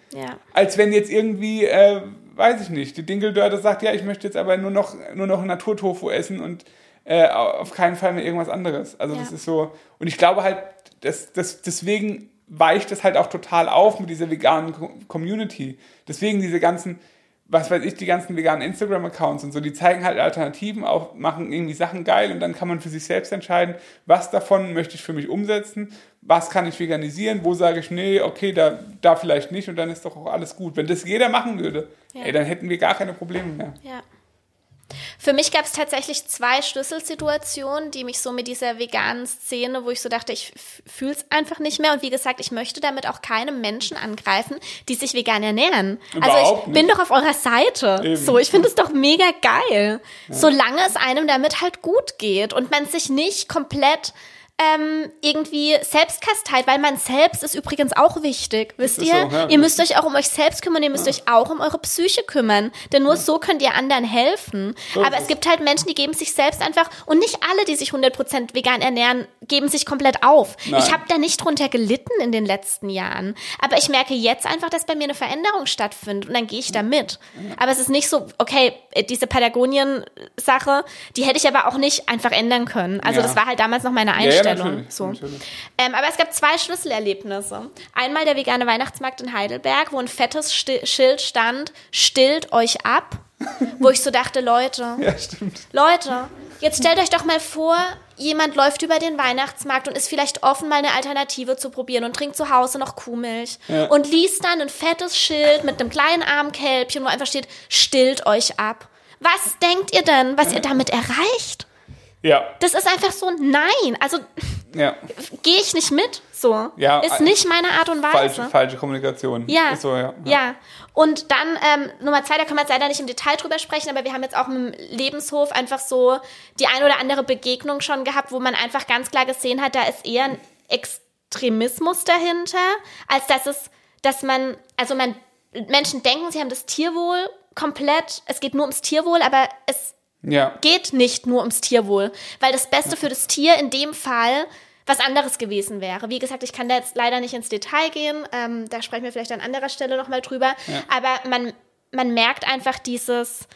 als wenn jetzt irgendwie, äh, weiß ich nicht, die Dingeldörte sagt, ja, ich möchte jetzt aber nur noch, nur noch Naturtofu essen und äh, auf keinen Fall mehr irgendwas anderes. Also das ist so, und ich glaube halt, dass, dass deswegen weicht das halt auch total auf mit dieser veganen Co- Community. Deswegen diese ganzen, was weiß ich, die ganzen veganen Instagram-Accounts und so, die zeigen halt Alternativen auf, machen irgendwie Sachen geil und dann kann man für sich selbst entscheiden, was davon möchte ich für mich umsetzen, was kann ich veganisieren, wo sage ich, nee, okay, da, da vielleicht nicht und dann ist doch auch alles gut. Wenn das jeder machen würde, Ja. ey, dann hätten wir gar keine Probleme mehr. Ja. Für mich gab es tatsächlich zwei Schlüsselsituationen, die mich so mit dieser veganen Szene, wo ich so dachte, ich fühle es einfach nicht mehr. Und wie gesagt, ich möchte damit auch keine Menschen angreifen, die sich vegan ernähren. also Überhaupt ich bin nicht. doch auf eurer Seite. Eben. So, ich finde es doch mega geil. Solange es einem damit halt gut geht und man sich nicht komplett ähm, irgendwie Selbstkasteit, weil man selbst ist übrigens auch wichtig, wisst ihr? so, ja. Ihr müsst euch auch um euch selbst kümmern, ihr müsst euch auch um eure Psyche kümmern, denn nur so könnt ihr anderen helfen. So Aber es. gibt halt Menschen, die geben sich selbst einfach, und nicht alle, die sich 100% vegan ernähren, geben sich komplett auf. Nein. Ich habe da nicht drunter gelitten in den letzten Jahren, aber ich merke jetzt einfach, dass bei mir eine Veränderung stattfindet und dann gehe ich da mit. Aber es ist nicht so, okay, diese Patagonien-Sache, die hätte ich aber auch nicht einfach ändern können. Also Ja. das war halt damals noch meine Ja, ja, so. Ähm, aber es gab zwei Schlüsselerlebnisse. Einmal der vegane Weihnachtsmarkt in Heidelberg, wo ein fettes Sti Schild stand, stillt euch ab. Wo ich so dachte, Leute, Ja. Leute, jetzt stellt euch doch mal vor, jemand läuft über den Weihnachtsmarkt und ist vielleicht offen, mal eine Alternative zu probieren und trinkt zu Hause noch Kuhmilch Ja. und liest dann ein fettes Schild mit einem kleinen Armkälbchen, wo einfach steht, stillt euch ab. Was denkt ihr denn, was ihr damit erreicht? Ja, Das ist einfach so, nein, also ja. gehe ich nicht mit, so. Ja, ist äh, nicht meine Art und Weise. Falsche, falsche Kommunikation. Ja. So, ja. ja. Und dann ähm, Nummer zwei, da kann man jetzt leider nicht im Detail drüber sprechen, aber wir haben jetzt auch im Lebenshof einfach so die ein oder andere Begegnung schon gehabt, wo man einfach ganz klar gesehen hat, da ist eher ein Extremismus dahinter, als dass es, dass man, also man, Menschen denken, sie haben das Tierwohl komplett, es geht nur ums Tierwohl, aber es Ja. geht nicht nur ums Tierwohl, weil das Beste für das Tier in dem Fall was anderes gewesen wäre. Wie gesagt, ich kann da jetzt leider nicht ins Detail gehen, ähm, da sprechen wir vielleicht an anderer Stelle nochmal drüber, aber man, man merkt einfach dieses,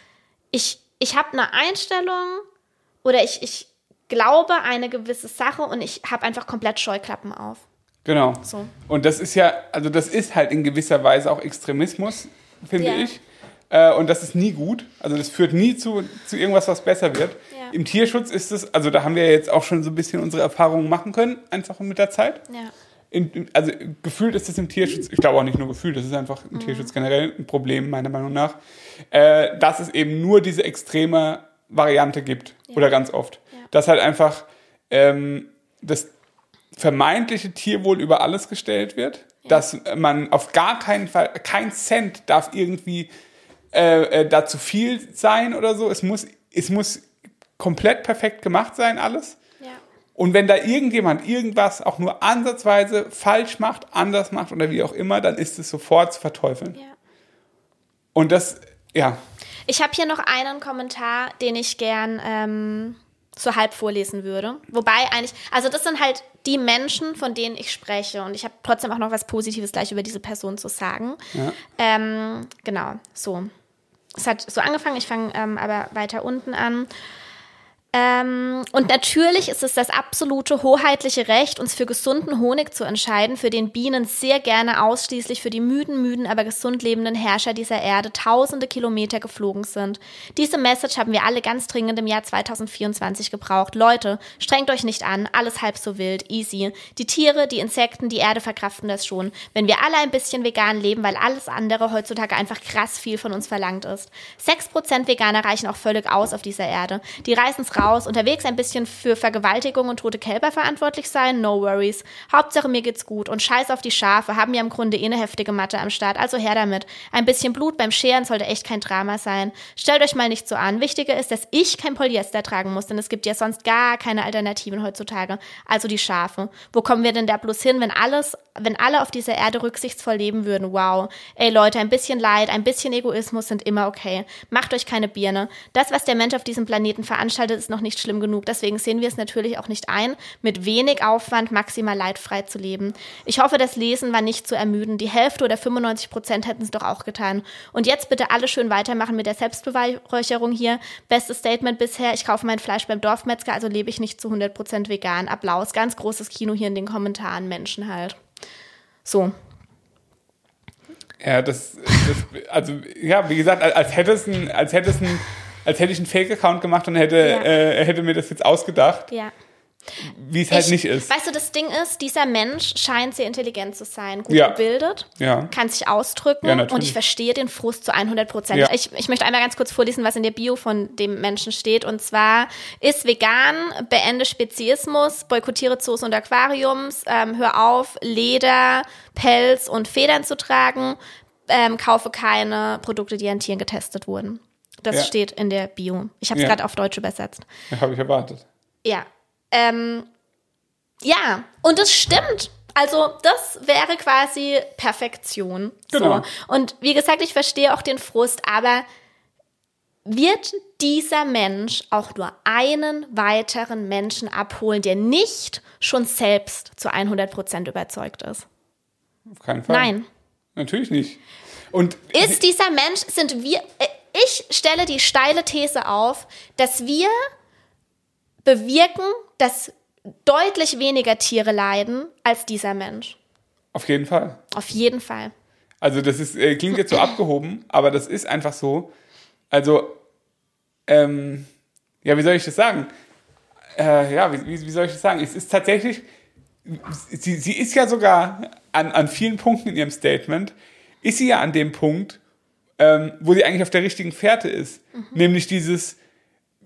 ich, ich habe eine Einstellung oder ich, ich glaube eine gewisse Sache und ich habe einfach komplett Scheuklappen auf. Genau. So. Und das ist ja, also das ist halt in gewisser Weise auch Extremismus, finde Ja. ich. Äh, und das ist nie gut. Also das führt nie zu, zu irgendwas, was besser wird. Ja. Im Tierschutz ist es, also da haben wir jetzt auch schon so ein bisschen unsere Erfahrungen machen können, einfach mit der Zeit. Ja. In, also gefühlt ist das im Tierschutz, ich glaube auch nicht nur gefühlt, das ist einfach im Mhm. Tierschutz generell ein Problem, meiner Meinung nach, äh, dass es eben nur diese extreme Variante gibt. Ja. Oder ganz oft. Ja. Dass halt einfach ähm, das vermeintliche Tierwohl über alles gestellt wird. Ja. Dass man auf gar keinen Fall, kein Cent darf irgendwie äh, äh, da zu viel sein oder so. Es muss, es muss komplett perfekt gemacht sein, alles. Ja. Und wenn da irgendjemand irgendwas auch nur ansatzweise falsch macht, anders macht oder wie auch immer, dann ist es sofort zu verteufeln. Ja. Und das, ja. Ich habe hier noch einen Kommentar, den ich gern ähm, so halb vorlesen würde. Wobei eigentlich, also das sind halt die Menschen, von denen ich spreche. Und ich habe trotzdem auch noch was Positives gleich über diese Person zu sagen. Ja. Ähm, genau, so. Es hat so angefangen, ich fange ähm, aber weiter unten an. Ähm, und natürlich ist es das absolute hoheitliche Recht, uns für gesunden Honig zu entscheiden, für den Bienen sehr gerne ausschließlich für die müden, müden, aber gesund lebenden Herrscher dieser Erde tausende Kilometer geflogen sind. Diese Message haben wir alle ganz dringend im Jahr 2024 gebraucht. Leute, strengt euch nicht an, alles halb so wild, easy. Die Tiere, die Insekten, die Erde verkraften das schon. Wenn wir alle ein bisschen vegan leben, weil alles andere heutzutage einfach krass viel von uns verlangt ist. Sechs Prozent Veganer reichen auch völlig aus auf dieser Erde. Die reißen es raus, unterwegs ein bisschen für Vergewaltigung und tote Kälber verantwortlich sein, no worries. Hauptsache mir geht's gut und scheiß auf die Schafe, haben ja im Grunde eh eine heftige Matte am Start, also her damit. Ein bisschen Blut beim Scheren sollte echt kein Drama sein. Stellt euch mal nicht so an. Wichtiger ist, dass ich kein Polyester tragen muss, denn es gibt ja sonst gar keine Alternativen heutzutage. Also die Schafe. Wo kommen wir denn da bloß hin, wenn alles, wenn alle auf dieser Erde rücksichtsvoll leben würden? Wow. Ey Leute, ein bisschen Leid, ein bisschen Egoismus sind immer okay. Macht euch keine Birne. Das, was der Mensch auf diesem Planeten veranstaltet, ist noch nicht schlimm genug. Deswegen sehen wir es natürlich auch nicht ein, mit wenig Aufwand maximal leidfrei zu leben. Ich hoffe, das Lesen war nicht zu ermüden. Die Hälfte oder 95 Prozent hätten es doch auch getan. Und jetzt bitte alle schön weitermachen mit der Selbstbeweihräucherung hier. Bestes Statement bisher. Ich kaufe mein Fleisch beim Dorfmetzger, also lebe ich nicht zu 100 Prozent vegan. Applaus. Ganz großes Kino hier in den Kommentaren. Menschen halt. So, ja, das, das, also ja, wie gesagt, als hätte es ein, als hätte es ein als hätte ich einen Fake-Account gemacht und hätte, ja. äh, hätte mir das jetzt ausgedacht. Ja. Wie es halt nicht ist. Weißt du, das Ding ist, dieser Mensch scheint sehr intelligent zu sein, gut ja. gebildet, ja. kann sich ausdrücken ja, und ich verstehe den Frust zu 100 Prozent. Ich, ich möchte einmal ganz kurz vorlesen, was in der Bio von dem Menschen steht und zwar, ist vegan, beende Speziismus, boykottiere Zoos und Aquariums, ähm, hör auf, Leder, Pelz und Federn zu tragen, ähm, kaufe keine Produkte, die an Tieren getestet wurden. Das ja. steht in der Bio. Ich habe es ja. gerade auf Deutsch übersetzt. Ja, habe ich erwartet. Ja. Ähm, ja, und es stimmt. Also, das wäre quasi Perfektion. Genau. So. Und wie gesagt, ich verstehe auch den Frust, aber wird dieser Mensch auch nur einen weiteren Menschen abholen, der nicht schon selbst zu 100 Prozent überzeugt ist? Auf keinen Fall. Nein. Natürlich nicht. Und ist dieser Mensch, sind wir, äh, ich stelle die steile These auf, dass wir bewirken, dass deutlich weniger Tiere leiden als dieser Mensch. Auf jeden Fall. Auf jeden Fall. Also das ist, äh, klingt jetzt so abgehoben, aber das ist einfach so. Also, ähm, ja, wie soll ich das sagen? Äh, ja, wie, wie, soll ich das sagen? Es ist tatsächlich, sie, sie ist ja sogar an, an vielen Punkten in ihrem Statement, ist sie ja an dem Punkt, ähm, wo sie eigentlich auf der richtigen Fährte ist. Mhm. Nämlich dieses,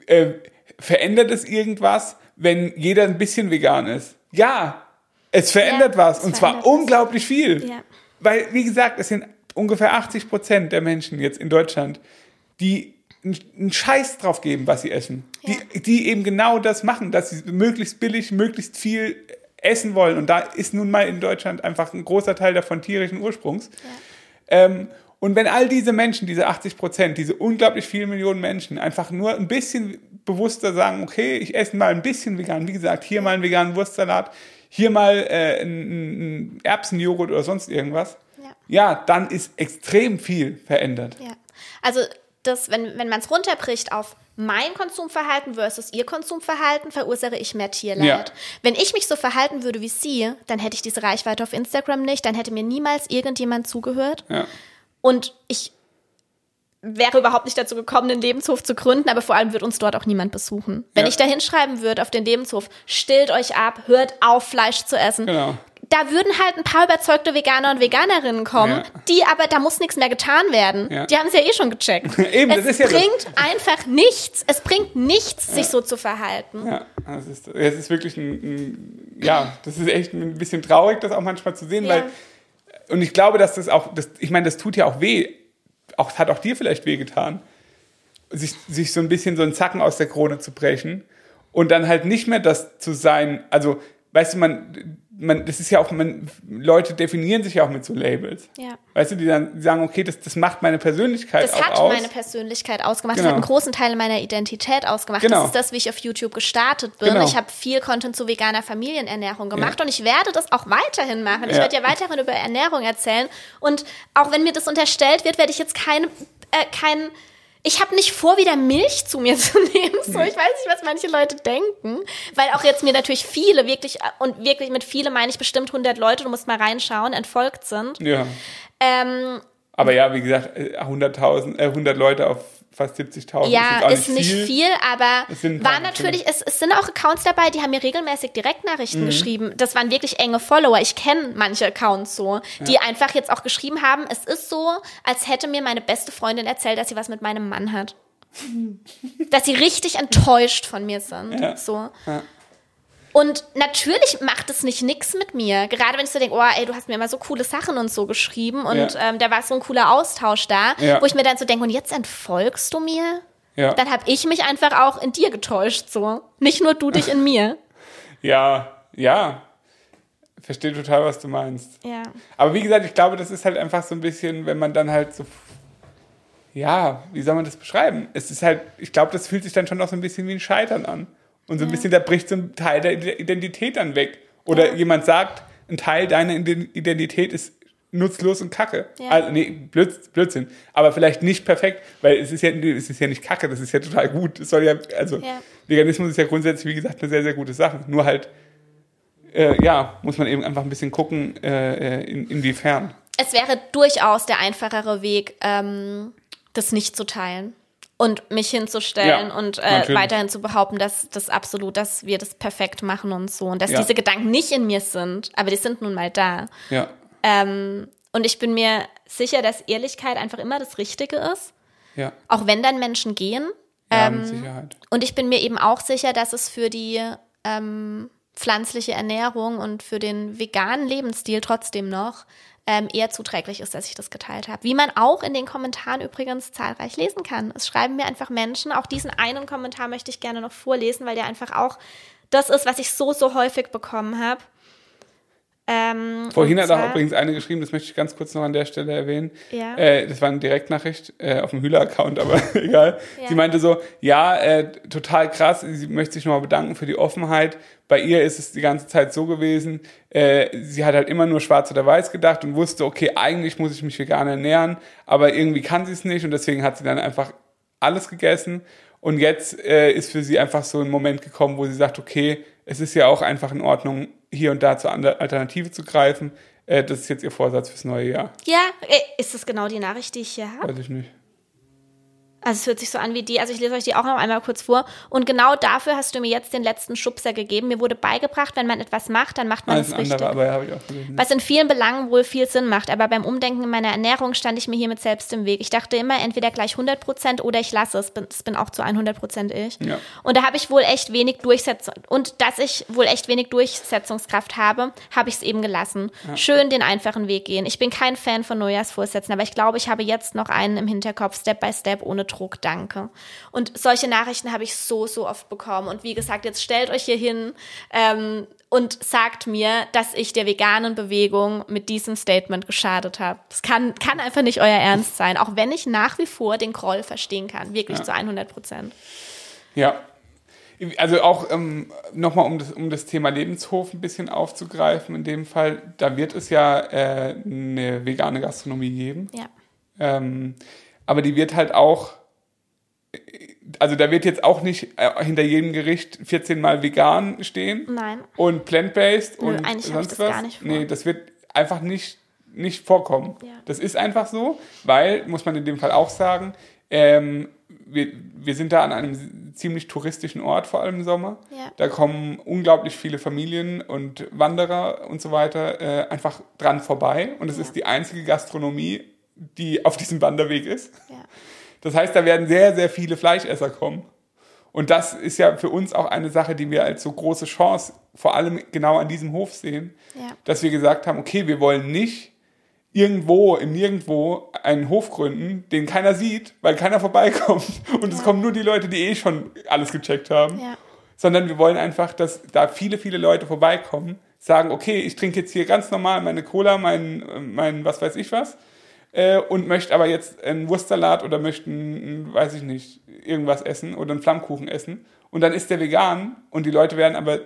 äh, verändert es irgendwas, wenn jeder ein bisschen vegan ist? Ja, es verändert ja, was. Und zwar unglaublich was. viel. Ja. Weil, wie gesagt, es sind ungefähr 80 Prozent der Menschen jetzt in Deutschland, die einen Scheiß drauf geben, was sie essen. Ja. Die, die eben genau das machen, dass sie möglichst billig, möglichst viel essen wollen. Und da ist nun mal in Deutschland einfach ein großer Teil davon tierischen Ursprungs. Ähm, und wenn all diese Menschen, diese 80 Prozent, diese unglaublich vielen Millionen Menschen einfach nur ein bisschen bewusster sagen, okay, ich esse mal ein bisschen vegan, wie gesagt, hier mal einen veganen Wurstsalat, hier mal äh, ein, ein Erbsenjoghurt oder sonst irgendwas, ja. ja, dann ist extrem viel verändert. Ja. Also das, wenn, wenn man es runterbricht auf mein Konsumverhalten versus ihr Konsumverhalten, verursache ich mehr Tierleid. Ja. Wenn ich mich so verhalten würde wie sie, dann hätte ich diese Reichweite auf Instagram nicht, dann hätte mir niemals irgendjemand zugehört. Ja. Und ich wäre überhaupt nicht dazu gekommen, den Lebenshof zu gründen, aber vor allem wird uns dort auch niemand besuchen. Wenn ja. ich da hinschreiben würde auf den Lebenshof, stillt euch ab, hört auf, Fleisch zu essen. Genau. da würden halt ein paar überzeugte Veganer und Veganerinnen kommen, ja. die aber, da muss nichts mehr getan werden. Ja. Die haben es ja eh schon gecheckt. Eben, es das ist ja bringt einfach nichts. Es bringt nichts, sich so zu verhalten. Ja, das ist, das ist wirklich ein, ein, ja, das ist echt ein bisschen traurig, das auch manchmal zu sehen, weil, und ich glaube, dass das auch, das, ich meine, das tut ja auch weh. Auch, hat auch dir vielleicht weh getan, sich, sich so ein bisschen so einen Zacken aus der Krone zu brechen und dann halt nicht mehr das zu sein, also, weißt du, man, man, das ist ja auch, man, Leute definieren sich ja auch mit so Labels. Ja. Weißt du, die dann sagen, okay, das, das macht meine Persönlichkeit das aus. Das hat meine Persönlichkeit ausgemacht. Genau. Das hat einen großen Teil meiner Identität ausgemacht. Genau. Das ist das, wie ich auf YouTube gestartet bin. Genau. Ich habe viel Content zu veganer Familienernährung gemacht ja. und ich werde das auch weiterhin machen. Ich ja. werde ja weiterhin über Ernährung erzählen. Und auch wenn mir das unterstellt wird, werde ich jetzt keine, äh, kein, ich habe nicht vor, wieder Milch zu mir zu nehmen. So, ich weiß nicht, was manche Leute denken, weil auch jetzt mir natürlich viele wirklich und wirklich mit viele meine ich bestimmt 100 Leute, du musst mal reinschauen, entfolgt sind. Ja. Ähm, aber ja, wie gesagt, 100.000, äh, 100 Leute auf fast 70.000. Ja, ist, ist nicht, viel, viel aber war natürlich, es, es, sind auch Accounts dabei, die haben mir regelmäßig Direktnachrichten mhm. geschrieben. Das waren wirklich enge Follower. Ich kenne manche Accounts so, die ja. einfach jetzt auch geschrieben haben, es ist so, als hätte mir meine beste Freundin erzählt, dass sie was mit meinem Mann hat. dass sie richtig enttäuscht von mir sind. Ja. So. Ja. Und natürlich macht es nicht nix mit mir. Gerade wenn ich so denke, oh, ey, du hast mir immer so coole Sachen und so geschrieben und ja. ähm, da war so ein cooler Austausch da, ja. wo ich mir dann so denke, und jetzt entfolgst du mir? Ja. Dann habe ich mich einfach auch in dir getäuscht, so. Nicht nur du dich in mir. Ja, ja. Verstehe total, was du meinst. Ja. Aber wie gesagt, ich glaube, das ist halt einfach so ein bisschen, wenn man dann halt so ja, wie soll man das beschreiben? Es ist halt, ich glaube, das fühlt sich dann schon noch so ein bisschen wie ein Scheitern an. Und so ein ja. bisschen, da bricht so ein Teil der Identität dann weg. Oder ja. jemand sagt, ein Teil deiner Identität ist nutzlos und kacke. Ja. Also, nee, Blödsinn. Aber vielleicht nicht perfekt, weil es ist ja, es ist ja nicht kacke, das ist ja total gut. Es soll ja, also. Veganismus ist ja grundsätzlich, wie gesagt, eine sehr, sehr gute Sache. Nur halt, äh, ja, muss man eben einfach ein bisschen gucken, äh, äh in, inwiefern. Es wäre durchaus der einfachere Weg, ähm, das nicht zu teilen und mich hinzustellen ja, und äh, weiterhin zu behaupten, dass das absolut, dass wir das perfekt machen und so und dass ja. diese Gedanken nicht in mir sind, aber die sind nun mal da. Ja. Ähm, und ich bin mir sicher, dass Ehrlichkeit einfach immer das Richtige ist. Ja. Auch wenn dann Menschen gehen. Ja, ähm, mit Sicherheit. Und ich bin mir eben auch sicher, dass es für die ähm, pflanzliche Ernährung und für den veganen Lebensstil trotzdem noch ähm, eher zuträglich ist, dass ich das geteilt habe. Wie man auch in den Kommentaren übrigens zahlreich lesen kann. Es schreiben mir einfach Menschen, auch diesen einen Kommentar möchte ich gerne noch vorlesen, weil der einfach auch das ist, was ich so, so häufig bekommen habe. Ähm, Vorhin hat auch übrigens eine geschrieben, das möchte ich ganz kurz noch an der Stelle erwähnen. Ja. Äh, das war eine Direktnachricht äh, auf dem Hühler-Account, aber egal. Ja. Sie meinte so, ja, äh, total krass, sie möchte sich nochmal bedanken für die Offenheit. Bei ihr ist es die ganze Zeit so gewesen, äh, sie hat halt immer nur schwarz oder weiß gedacht und wusste, okay, eigentlich muss ich mich vegan ernähren, aber irgendwie kann sie es nicht und deswegen hat sie dann einfach alles gegessen. Und jetzt äh, ist für sie einfach so ein Moment gekommen, wo sie sagt, okay, es ist ja auch einfach in Ordnung, hier und da zur Alternative zu greifen. Äh, das ist jetzt Ihr Vorsatz fürs neue Jahr. Ja, äh, ist das genau die Nachricht, die ich hier habe? Weiß ich nicht. Also es hört sich so an wie die, also ich lese euch die auch noch einmal kurz vor. Und genau dafür hast du mir jetzt den letzten Schubser gegeben. Mir wurde beigebracht, wenn man etwas macht, dann macht man es richtig. Andere, aber ja, ich auch gelesen. Was in vielen Belangen wohl viel Sinn macht. Aber beim Umdenken in meiner Ernährung stand ich mir hiermit selbst im Weg. Ich dachte immer, entweder gleich 100 Prozent oder ich lasse es. Das bin auch zu 100 Prozent ich. Ja. Und da habe ich wohl echt wenig Durchsetzung. Und dass ich wohl echt wenig Durchsetzungskraft habe, habe ich es eben gelassen. Ja. Schön den einfachen Weg gehen. Ich bin kein Fan von Neujahrsvorsätzen, aber ich glaube, ich habe jetzt noch einen im Hinterkopf, Step by Step, ohne Druck. Druck, danke. Und solche Nachrichten habe ich so, so oft bekommen. Und wie gesagt, jetzt stellt euch hier hin ähm, und sagt mir, dass ich der veganen Bewegung mit diesem Statement geschadet habe. Das kann, kann einfach nicht euer Ernst sein, auch wenn ich nach wie vor den Groll verstehen kann, wirklich ja. zu 100 Prozent. Ja, also auch ähm, nochmal, um das, um das Thema Lebenshof ein bisschen aufzugreifen, in dem Fall, da wird es ja äh, eine vegane Gastronomie geben. Ja. Ähm, aber die wird halt auch also da wird jetzt auch nicht äh, hinter jedem Gericht 14 Mal vegan stehen. Nein. Und plant-based und eigentlich sonst das was. Gar nicht vor. Nee, das wird einfach nicht, nicht vorkommen. Ja. Das ist einfach so, weil, muss man in dem Fall auch sagen, ähm, wir, wir sind da an einem ziemlich touristischen Ort, vor allem im Sommer. Ja. Da kommen unglaublich viele Familien und Wanderer und so weiter äh, einfach dran vorbei. Und es Ja. ist die einzige Gastronomie, die auf diesem Wanderweg ist. Ja. Das heißt, da werden sehr, sehr viele Fleischesser kommen. Und das ist ja für uns auch eine Sache, die wir als so große Chance vor allem genau an diesem Hof sehen, Ja. dass wir gesagt haben, okay, wir wollen nicht irgendwo im Nirgendwo einen Hof gründen, den keiner sieht, weil keiner vorbeikommt. Und es kommen nur die Leute, die eh schon alles gecheckt haben. Ja. Sondern wir wollen einfach, dass da viele, viele Leute vorbeikommen, sagen, okay, ich trinke jetzt hier ganz normal meine Cola, mein, mein was weiß ich was, äh, und möchte aber jetzt einen Wurstsalat oder möchte, einen, weiß ich nicht, irgendwas essen oder einen Flammkuchen essen. Und dann ist der vegan und die Leute werden aber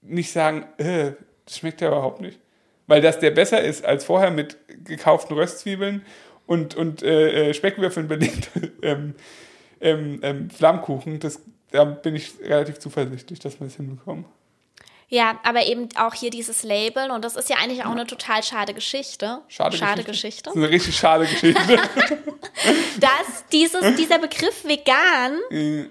nicht sagen, äh, das schmeckt ja überhaupt nicht. Weil dass der besser ist als vorher mit gekauften Röstzwiebeln und, und äh, äh, Speckwürfeln belegt ähm, ähm, ähm, Flammkuchen, das, da bin ich relativ zuversichtlich, dass wir es hinbekommen. Ja, aber eben auch hier dieses Labeln und das ist ja eigentlich auch eine total schade Geschichte. Schade, Geschichte. Das ist eine richtig schade Geschichte. Dass dieses, dieser Begriff vegan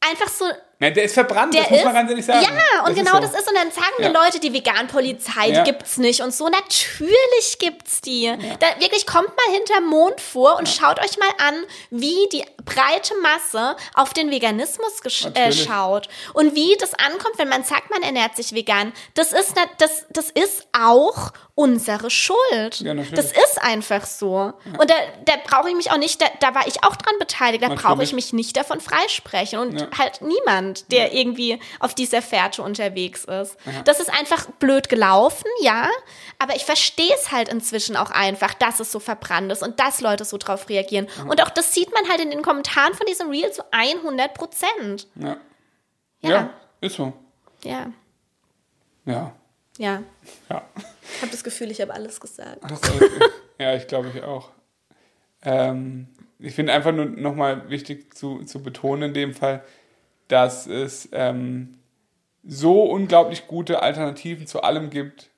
einfach so ja, der ist verbrannt, der das muss ist, man ganz ehrlich sagen. Ja, und Das genau so. das ist. Und dann sagen Ja. die Leute, die Vegan-Polizei, Ja. die gibt's nicht und so. Natürlich gibt's die. Da wirklich kommt mal hinterm Mond vor und schaut euch mal an, wie die breite Masse auf den Veganismus äh, schaut. Und wie das ankommt, wenn man sagt, man ernährt sich vegan. Das ist, das, das ist auch unsere Schuld. Ja, das ist einfach so. Und da, da brauche ich mich auch nicht, da, da war ich auch dran beteiligt, da brauche ich mich nicht davon freisprechen. Und Ja. halt niemand, der irgendwie auf dieser Fährte unterwegs ist. Das ist einfach blöd gelaufen, ja, aber ich verstehe es halt inzwischen auch einfach, dass es so verbrannt ist und dass Leute so drauf reagieren. Und auch das sieht man halt in den Kommentaren von diesem Reel zu 100 Prozent. Ja. Ja. ja, ist so. Ja, Ja. ja. Ja. Ich habe das Gefühl, ich habe alles gesagt. Ist alles- ja, ich glaube ich auch. Ähm, ich finde einfach nur nochmal wichtig zu, zu betonen in dem Fall, dass es ähm, so unglaublich gute Alternativen zu allem gibt,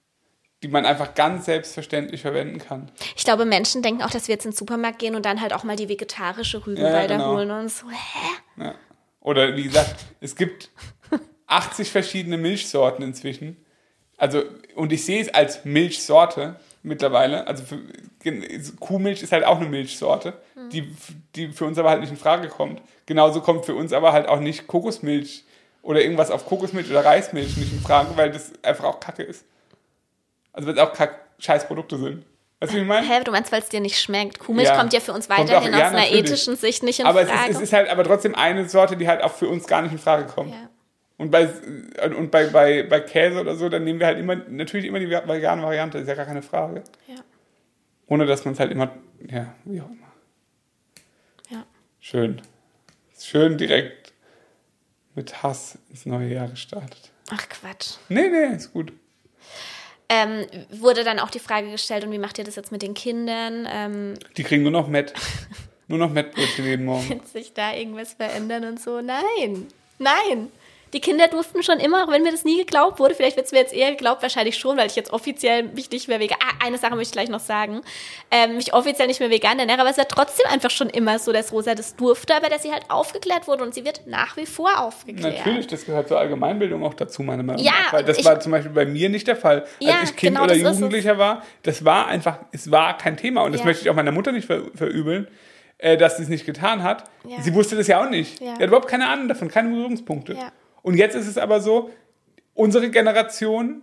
die man einfach ganz selbstverständlich verwenden kann. Ich glaube, Menschen denken auch, dass wir jetzt in den Supermarkt gehen und dann halt auch mal die vegetarische Rübenwalder Ja, ja, genau. holen und so. Hä? Ja. Oder wie gesagt, es gibt 80 verschiedene Milchsorten inzwischen. Also, und ich sehe es als Milchsorte mittlerweile. Also für, Kuhmilch ist halt auch eine Milchsorte, die, die für uns aber halt nicht in Frage kommt. Genauso kommt für uns aber halt auch nicht Kokosmilch oder irgendwas auf Kokosmilch oder Reismilch nicht in Frage, weil das einfach auch Kacke ist. Also weil es auch kack scheiß Produkte sind. Weißt du, wie ich meine? Hä, du meinst, weil es dir nicht schmeckt? Kuhmilch Ja. kommt ja für uns weiterhin auch- ja, aus einer natürlich. ethischen Sicht nicht in aber es Frage. ist, es ist halt aber trotzdem eine Sorte, die halt auch für uns gar nicht in Frage kommt. ja. Und bei, und bei, bei, bei Käse oder so, dann nehmen wir halt immer, natürlich immer die vegane Variante, ist ja gar keine Frage. Ja. Ohne dass man es halt immer, ja, wie auch immer. Ja. Schön. Schön direkt mit Hass ins neue Jahr gestartet. Ach Quatsch. Nee, nee, ist gut. Ähm, wurde dann auch die Frage gestellt, und wie macht ihr das jetzt mit den Kindern? Ähm, Die kriegen nur noch Met. nur noch Mettbrötchen jeden Morgen. wird sich da irgendwas verändern und so? Nein, nein. Die Kinder durften schon immer, auch wenn mir das nie geglaubt wurde, vielleicht wird es mir jetzt eher geglaubt, wahrscheinlich schon, weil ich jetzt offiziell mich nicht mehr vegan, ah, eine Sache möchte ich gleich noch sagen, ähm, mich offiziell nicht mehr vegan ernähre, aber es war trotzdem einfach schon immer so, dass Rosa das durfte, aber dass sie halt aufgeklärt wurde und sie wird nach wie vor aufgeklärt. Natürlich, das gehört zur Allgemeinbildung auch dazu, meiner Meinung Ja, nach. Weil das ich- war zum Beispiel bei mir nicht der Fall. Ja, Als ich Kind genau, oder ist. Jugendlicher war, das war einfach, es war kein Thema. Und das Ja. möchte ich auch meiner Mutter nicht ver verübeln, äh, dass sie es nicht getan hat. Ja. Sie wusste das ja auch nicht. Ja. Die hat überhaupt keine Ahnung davon, keine Berührungspunkte. Ja. Und jetzt ist es aber so, unsere Generation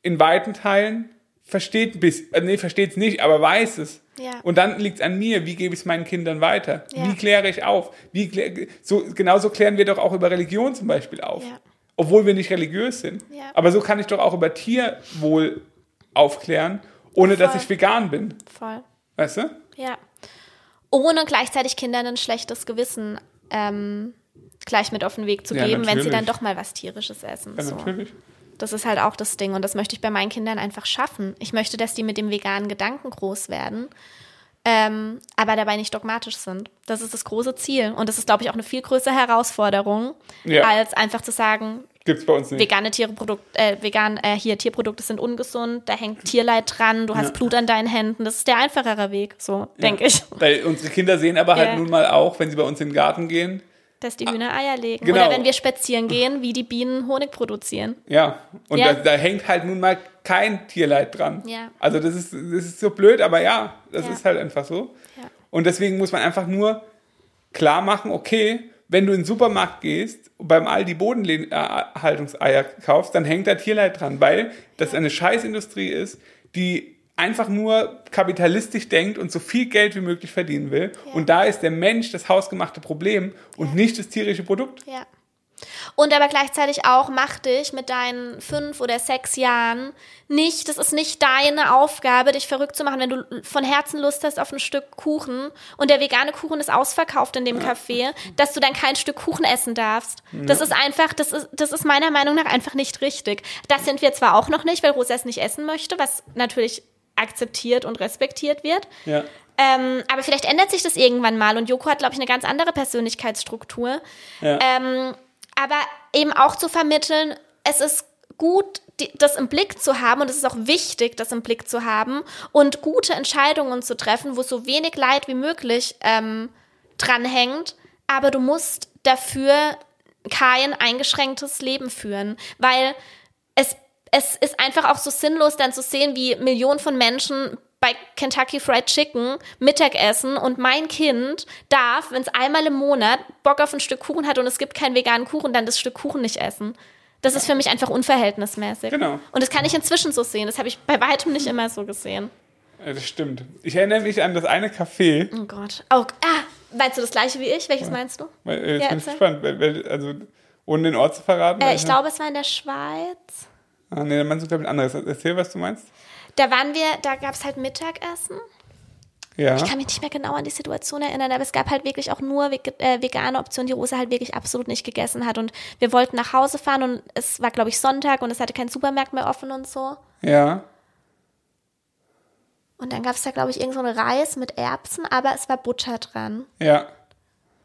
in weiten Teilen versteht bis, äh, nee, versteht es nicht, aber weiß es. Ja. Und dann liegt es an mir, wie gebe ich es meinen Kindern weiter? Ja. Wie kläre ich auf? Wie klär, so, genauso klären wir doch auch über Religion zum Beispiel auf. Ja. Obwohl wir nicht religiös sind. Aber so kann ich doch auch über Tierwohl aufklären, ohne dass Voll. ich vegan bin. Voll. Weißt du? Ja. Ohne gleichzeitig Kindern ein schlechtes Gewissen ähm, gleich mit auf den Weg zu Ja, geben, wenn sie natürlich. dann doch mal was Tierisches essen. Ja, so. natürlich. Das ist halt auch das Ding und das möchte ich bei meinen Kindern einfach schaffen. Ich möchte, dass die mit dem veganen Gedanken groß werden, ähm, aber dabei nicht dogmatisch sind. Das ist das große Ziel und das ist, glaube ich, auch eine viel größere Herausforderung, Ja. als einfach zu sagen, Gibt's bei uns nicht. vegane Tierprodukt, äh, vegan, äh, hier Tierprodukte sind ungesund, da hängt Tierleid dran, du hast Ja. Blut an deinen Händen. Das ist der einfachere Weg, so denke ich. Weil unsere Kinder sehen aber halt Ja. nun mal auch, wenn sie bei uns in den Garten gehen, Dass die Hühner Eier legen. Genau. Oder wenn wir spazieren gehen, wie die Bienen Honig produzieren. Ja, und Ja. Da, da hängt halt nun mal kein Tierleid dran. Ja. Also das ist, das ist so blöd, aber ja, das Ja. ist halt einfach so. Ja. Und deswegen muss man einfach nur klar machen, okay, wenn du in den Supermarkt gehst und beim Aldi Bodenhaltungseier kaufst, dann hängt da Tierleid dran, weil das eine Scheißindustrie ist, die einfach nur kapitalistisch denkt und so viel Geld wie möglich verdienen will. Und da ist der Mensch das hausgemachte Problem und nicht das tierische Produkt. Ja. Und aber gleichzeitig auch, mach dich mit deinen fünf oder sechs Jahren nicht, das ist nicht deine Aufgabe, dich verrückt zu machen, wenn du von Herzen Lust hast auf ein Stück Kuchen und der vegane Kuchen ist ausverkauft in dem Café, dass du dann kein Stück Kuchen essen darfst. Das ist einfach, das ist, das ist meiner Meinung nach einfach nicht richtig. Das sind wir zwar auch noch nicht, weil Rosa es nicht essen möchte, was natürlich akzeptiert und respektiert wird. Ja. Ähm, aber vielleicht ändert sich das irgendwann mal und Joko hat, glaube ich, eine ganz andere Persönlichkeitsstruktur. Ja. Ähm, aber eben auch zu vermitteln, es ist gut, die, das im Blick zu haben und es ist auch wichtig, das im Blick zu haben und gute Entscheidungen zu treffen, wo so wenig Leid wie möglich ähm, dranhängt. Aber du musst dafür kein eingeschränktes Leben führen, weil es, es ist einfach auch so sinnlos, dann zu sehen, wie Millionen von Menschen bei Kentucky Fried Chicken Mittagessen und mein Kind darf, wenn es einmal im Monat Bock auf ein Stück Kuchen hat und es gibt keinen veganen Kuchen, dann das Stück Kuchen nicht essen. Das ist für mich einfach unverhältnismäßig. Genau. Und das kann ich inzwischen so sehen. Das habe ich bei weitem nicht immer so gesehen. Ja, Das stimmt. Ich erinnere mich an das eine Café. Oh Gott. Oh, ah, meinst du das gleiche wie ich? Welches meinst du? Äh, Jetzt Ja, bin ich gespannt. Also, ohne den Ort zu verraten. Äh, ich glaube, es war in der Schweiz. Ah, nee, dann meinst du, glaube ich, ein anderes. Erzähl, was du meinst. Da waren wir, da gab es halt Mittagessen. Ja. Ich kann mich nicht mehr genau an die Situation erinnern, aber es gab halt wirklich auch nur äh, vegane Optionen, die Rosa halt wirklich absolut nicht gegessen hat. Und wir wollten nach Hause fahren und es war, glaube ich, Sonntag und es hatte kein Supermarkt mehr offen und so. Ja. Und dann gab es da, glaube ich, irgend so einen Reis mit Erbsen, aber es war Butter dran. Ja.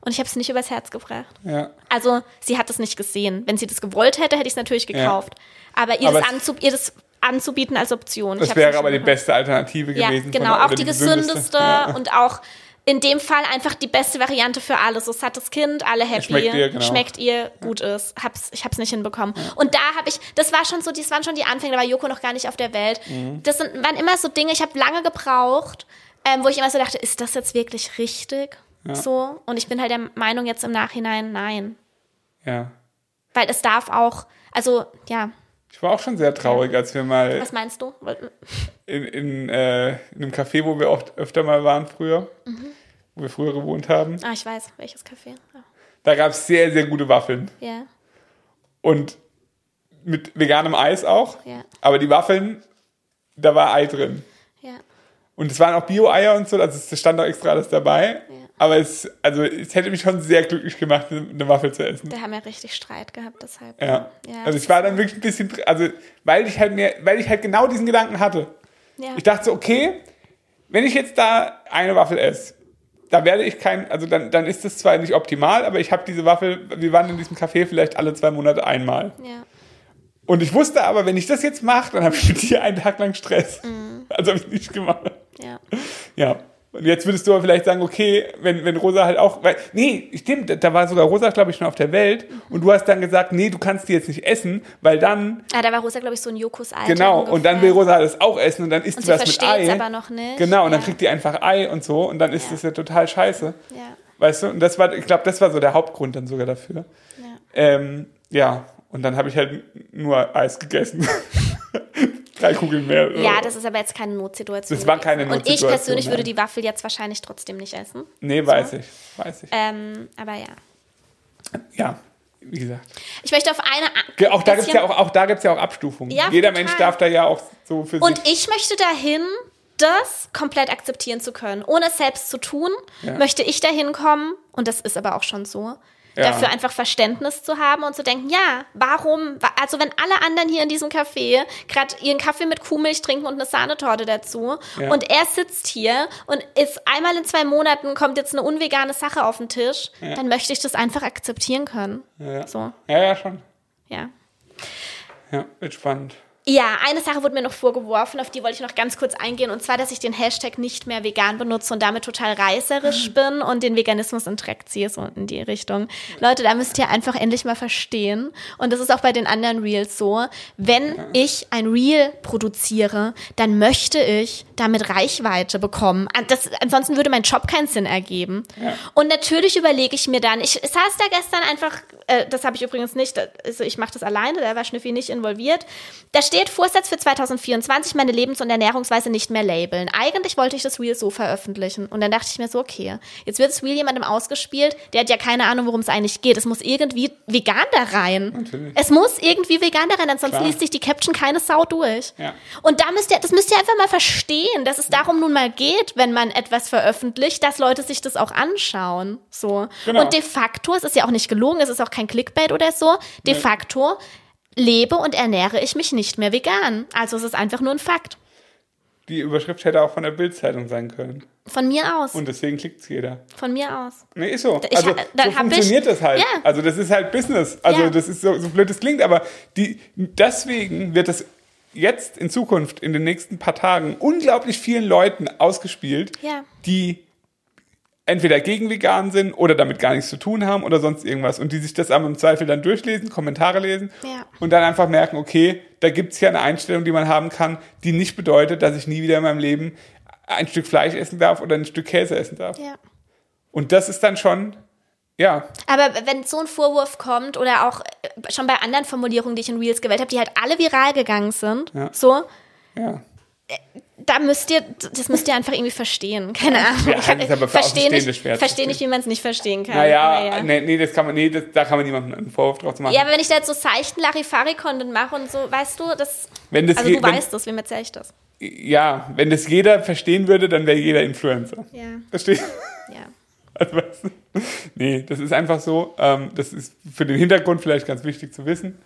Und ich habe es nicht übers Herz gebracht. Ja. Also, sie hat es nicht gesehen. Wenn sie das gewollt hätte, hätte ich es natürlich gekauft. Aber ihr, Aber das anzub ihr das anzubieten als Option. Das wäre aber die beste Alternative Ja, gewesen. von genau, der- auch oder die gesündeste Ja. und auch in dem Fall einfach die beste Variante für alle. So sattes Kind, alle happy, Schmeckt ihr, genau. schmeckt ihr, gut ist. Hab's, ich hab's nicht hinbekommen. Und da habe ich, das war schon so, das waren schon die Anfänge, da war Joko noch gar nicht auf der Welt. Mhm. Das sind, waren immer so Dinge, ich habe lange gebraucht, ähm, wo ich immer so dachte, ist das jetzt wirklich richtig? So. Und ich bin halt der Meinung jetzt im Nachhinein, nein. ja. Weil es darf auch, also, ja, Ich war auch schon sehr traurig, als wir mal was meinst du? in, in, äh, in einem Café, wo wir oft öfter mal waren früher, Mhm. wo wir früher gewohnt haben, Ah, ich weiß, welches Café. Ja. da gab es sehr, sehr gute Waffeln. Ja, Und mit veganem Eis auch. Ja. Aber die Waffeln, da war Ei drin. ja. Und es waren auch Bio-Eier und so, also es stand auch extra alles dabei. Aber es, also es hätte mich schon sehr glücklich gemacht, eine Waffel zu essen. Da haben wir richtig Streit gehabt, deshalb. Ja. ja also ich war dann wirklich ein bisschen, also weil ich halt mir, weil ich halt genau diesen Gedanken hatte. Ja. Ich dachte so, okay, wenn ich jetzt da eine Waffel esse, da werde ich kein, also dann, dann ist das zwar nicht optimal, aber ich habe diese Waffel, wir waren in diesem Café vielleicht alle zwei Monate einmal. ja. Und ich wusste aber, wenn ich das jetzt mache, dann habe ich mit dir einen Tag lang Stress. Also habe ich nicht gemacht. Ja. Ja. Und jetzt würdest du aber vielleicht sagen, okay, wenn, wenn Rosa halt auch, weil, nee, stimmt, da war sogar Rosa, glaube ich, schon auf der Welt und du hast dann gesagt, nee, du kannst die jetzt nicht essen, weil dann, Ah, da war Rosa, glaube ich, so ein Jokus Alter. genau, ungefähr. und dann will Rosa das auch essen und dann isst Und du sie was mit Ei. aber noch nicht. Genau, und dann Ja. kriegt die einfach Ei und so und dann ist Ja. das ja total scheiße. Ja. Weißt du, und das war, ich glaube, das war so der Hauptgrund dann sogar dafür. Ja. Ähm, ja, und dann habe ich halt nur Eis gegessen. Drei Kugeln mehr. ja, das ist aber jetzt keine Notsituation. Das war keine gewesen. Und ich Notsituation, persönlich würde nein. die Waffel jetzt wahrscheinlich trotzdem nicht essen. Nee, weiß ich, weiß ich. Ähm, aber ja. Ja, wie gesagt. Ich möchte auf eine. Auch da gibt es ja auch, auch, da gibt's ja auch Abstufungen. Ja, Jeder total. Mensch darf da ja auch so für Und sich. ich möchte dahin, das komplett akzeptieren zu können. Ohne es selbst zu tun, Ja. möchte ich dahin kommen, und das ist aber auch schon so, Ja. dafür einfach Verständnis zu haben und zu denken, ja, warum, wa- also wenn alle anderen hier in diesem Café gerade ihren Kaffee mit Kuhmilch trinken und eine Sahnetorte dazu Ja. und er sitzt hier und ist einmal in zwei Monaten kommt jetzt eine unvegane Sache auf den Tisch, dann möchte ich das einfach akzeptieren können. Ja. So, ja, ja, schon. ja. Ja, wird spannend. Ja, eine Sache wurde mir noch vorgeworfen, auf die wollte ich noch ganz kurz eingehen, und zwar, dass ich den Hashtag nicht mehr vegan benutze und damit total reißerisch bin und den Veganismus in Dreck ziehe, so in die Richtung. Leute, da müsst ihr einfach endlich mal verstehen, und das ist auch bei den anderen Reels so, wenn ich ein Reel produziere, dann möchte ich damit Reichweite bekommen. Das, ansonsten würde mein Job keinen Sinn ergeben. Ja. Und natürlich überlege ich mir dann, ich saß da gestern einfach, äh, das habe ich übrigens nicht, also ich mache das alleine, da war Schnüffi nicht involviert, da steht steht Vorsatz für 2024, meine Lebens- und Ernährungsweise nicht mehr labeln. Eigentlich wollte ich das Reel so veröffentlichen. Und dann dachte ich mir so, okay, jetzt wird das Reel jemandem ausgespielt, der hat ja keine Ahnung, worum es eigentlich geht. Es muss irgendwie vegan da rein. Natürlich. Es muss irgendwie vegan da rein, ansonsten Klar. liest sich die Caption keine Sau durch. Ja. Und da müsst ihr, das müsst ihr einfach mal verstehen, dass es darum nun mal geht, wenn man etwas veröffentlicht, dass Leute sich das auch anschauen. So. Genau. Und de facto, es ist ja auch nicht gelogen, es ist auch kein Clickbait oder so, de nee. facto lebe und ernähre ich mich nicht mehr vegan. Also es ist einfach nur ein Fakt. Die Überschrift hätte auch von der Bildzeitung sein können. Von mir aus. Und deswegen klickt es jeder. Von mir aus. Nee, ist so. Ich, also so funktioniert ich, das halt. Ja. Also das ist halt Business. Also ja. das ist so, so blöd es klingt, aber die, deswegen wird das jetzt in Zukunft, in den nächsten paar Tagen, unglaublich vielen Leuten ausgespielt, ja. die entweder gegen vegan sind oder damit gar nichts zu tun haben oder sonst irgendwas und die sich das aber im Zweifel dann durchlesen, Kommentare lesen ja. und dann einfach merken, okay, da gibt's ja eine Einstellung, die man haben kann, die nicht bedeutet, dass ich nie wieder in meinem Leben ein Stück Fleisch essen darf oder ein Stück Käse essen darf. Ja. Und das ist dann schon, ja. Aber wenn so ein Vorwurf kommt oder auch äh, schon bei anderen Formulierungen, die ich in Reels gewählt habe, die halt alle viral gegangen sind, ja. so, ja da müsst ihr, das müsst ihr einfach irgendwie verstehen. Keine Ahnung. Ja, das ist aber für verstehe nicht, verstehe nicht, wie man es nicht verstehen kann. Naja, naja. Nee, nee, das kann man, nee, das, da kann man niemandem einen Vorwurf drauf machen. Ja, aber wenn ich da jetzt so seichten Larifari-Content mache und so, weißt du, das, wenn das also du wenn, weißt das, wem erzähle ich das? Ja, wenn das jeder verstehen würde, dann wäre jeder Influencer. Ja. Verstehst Ja. Also, weißt du? Nee, das ist einfach so. Ähm, das ist für den Hintergrund vielleicht ganz wichtig zu wissen.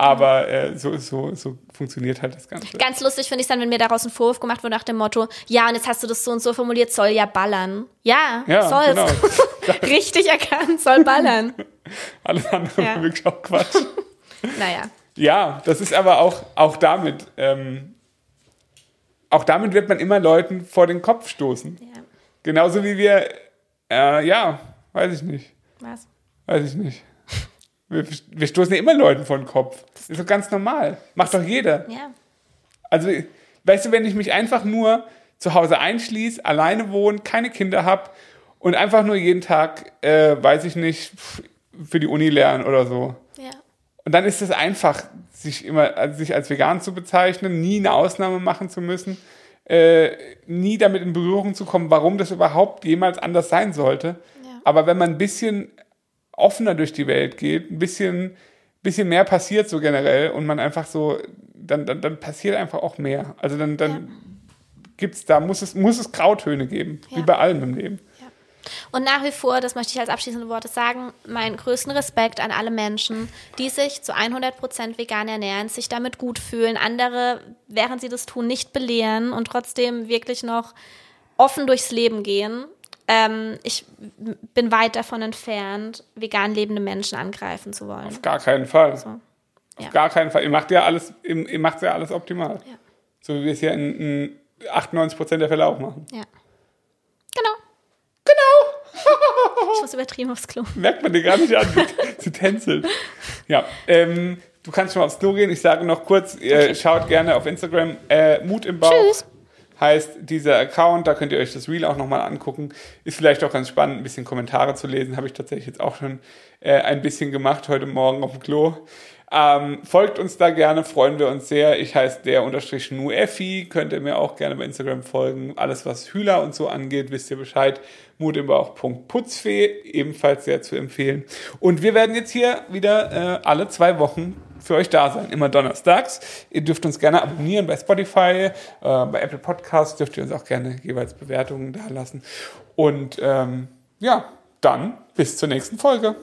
Aber äh, so, so, so funktioniert halt das Ganze. Ganz lustig finde ich dann, wenn mir daraus ein Vorwurf gemacht wird nach dem Motto, ja, und jetzt hast du das so und so formuliert, soll ja ballern. Ja, ja soll genau. Richtig erkannt, soll ballern. Alles andere ja. wirklich auch Quatsch. naja. Ja, das ist aber auch, auch damit, ähm, auch damit wird man immer Leuten vor den Kopf stoßen. Ja. Genauso wie wir, äh, ja, weiß ich nicht. Was? Weiß ich nicht. Wir, wir stoßen ja immer Leuten vor den Kopf. Das ist doch ganz normal. Macht doch jeder. Ja. Also, weißt du, wenn ich mich einfach nur zu Hause einschließe, alleine wohne, keine Kinder habe und einfach nur jeden Tag, äh, weiß ich nicht, für die Uni lernen oder so. Ja. Und dann ist es einfach, sich immer, also sich als vegan zu bezeichnen, nie eine Ausnahme machen zu müssen, äh, nie damit in Berührung zu kommen, warum das überhaupt jemals anders sein sollte. Ja. Aber wenn man ein bisschen offener durch die Welt geht, ein bisschen, bisschen mehr passiert so generell und man einfach so, dann, dann, dann passiert einfach auch mehr. Also dann, dann ja. gibt's da, muss es, muss es Grautöne geben, ja. wie bei allem im Leben. Und nach wie vor, das möchte ich als abschließende Worte sagen, meinen größten Respekt an alle Menschen, die sich zu 100% vegan ernähren, sich damit gut fühlen, andere, während sie das tun, nicht belehren und trotzdem wirklich noch offen durchs Leben gehen ähm, ich bin weit davon entfernt, vegan lebende Menschen angreifen zu wollen. Auf gar keinen Fall. So. Auf ja. gar keinen Fall. Ihr macht ja alles, ihr macht ja alles optimal. Ja. So wie wir es ja in, in 98 Prozent der Fälle auch machen. Ja. Genau. Genau. ich muss übertrieben aufs Klo. Merkt man dir gar nicht an, sie tänzelt. Ja, ähm, du kannst schon mal aufs Klo gehen. Ich sage noch kurz, okay. schaut gerne auf Instagram äh, Mut im Bauch. Tschüss heißt dieser Account. Da könnt ihr euch das Reel auch nochmal angucken. Ist vielleicht auch ganz spannend, ein bisschen Kommentare zu lesen. Habe ich tatsächlich jetzt auch schon äh, ein bisschen gemacht heute Morgen auf dem Klo. Ähm, folgt uns da gerne, freuen wir uns sehr. Ich heiße der unterstrich Nuefi, könnt ihr mir auch gerne bei Instagram folgen. Alles, was Hühler und so angeht, wisst ihr Bescheid. Mut im Bauch.putzfee, ebenfalls sehr zu empfehlen. Und wir werden jetzt hier wieder äh, alle zwei Wochen für euch da sein, immer donnerstags. Ihr dürft uns gerne abonnieren bei Spotify, äh, bei Apple Podcasts dürft ihr uns auch gerne jeweils Bewertungen da lassen. Und ähm, ja, dann bis zur nächsten Folge.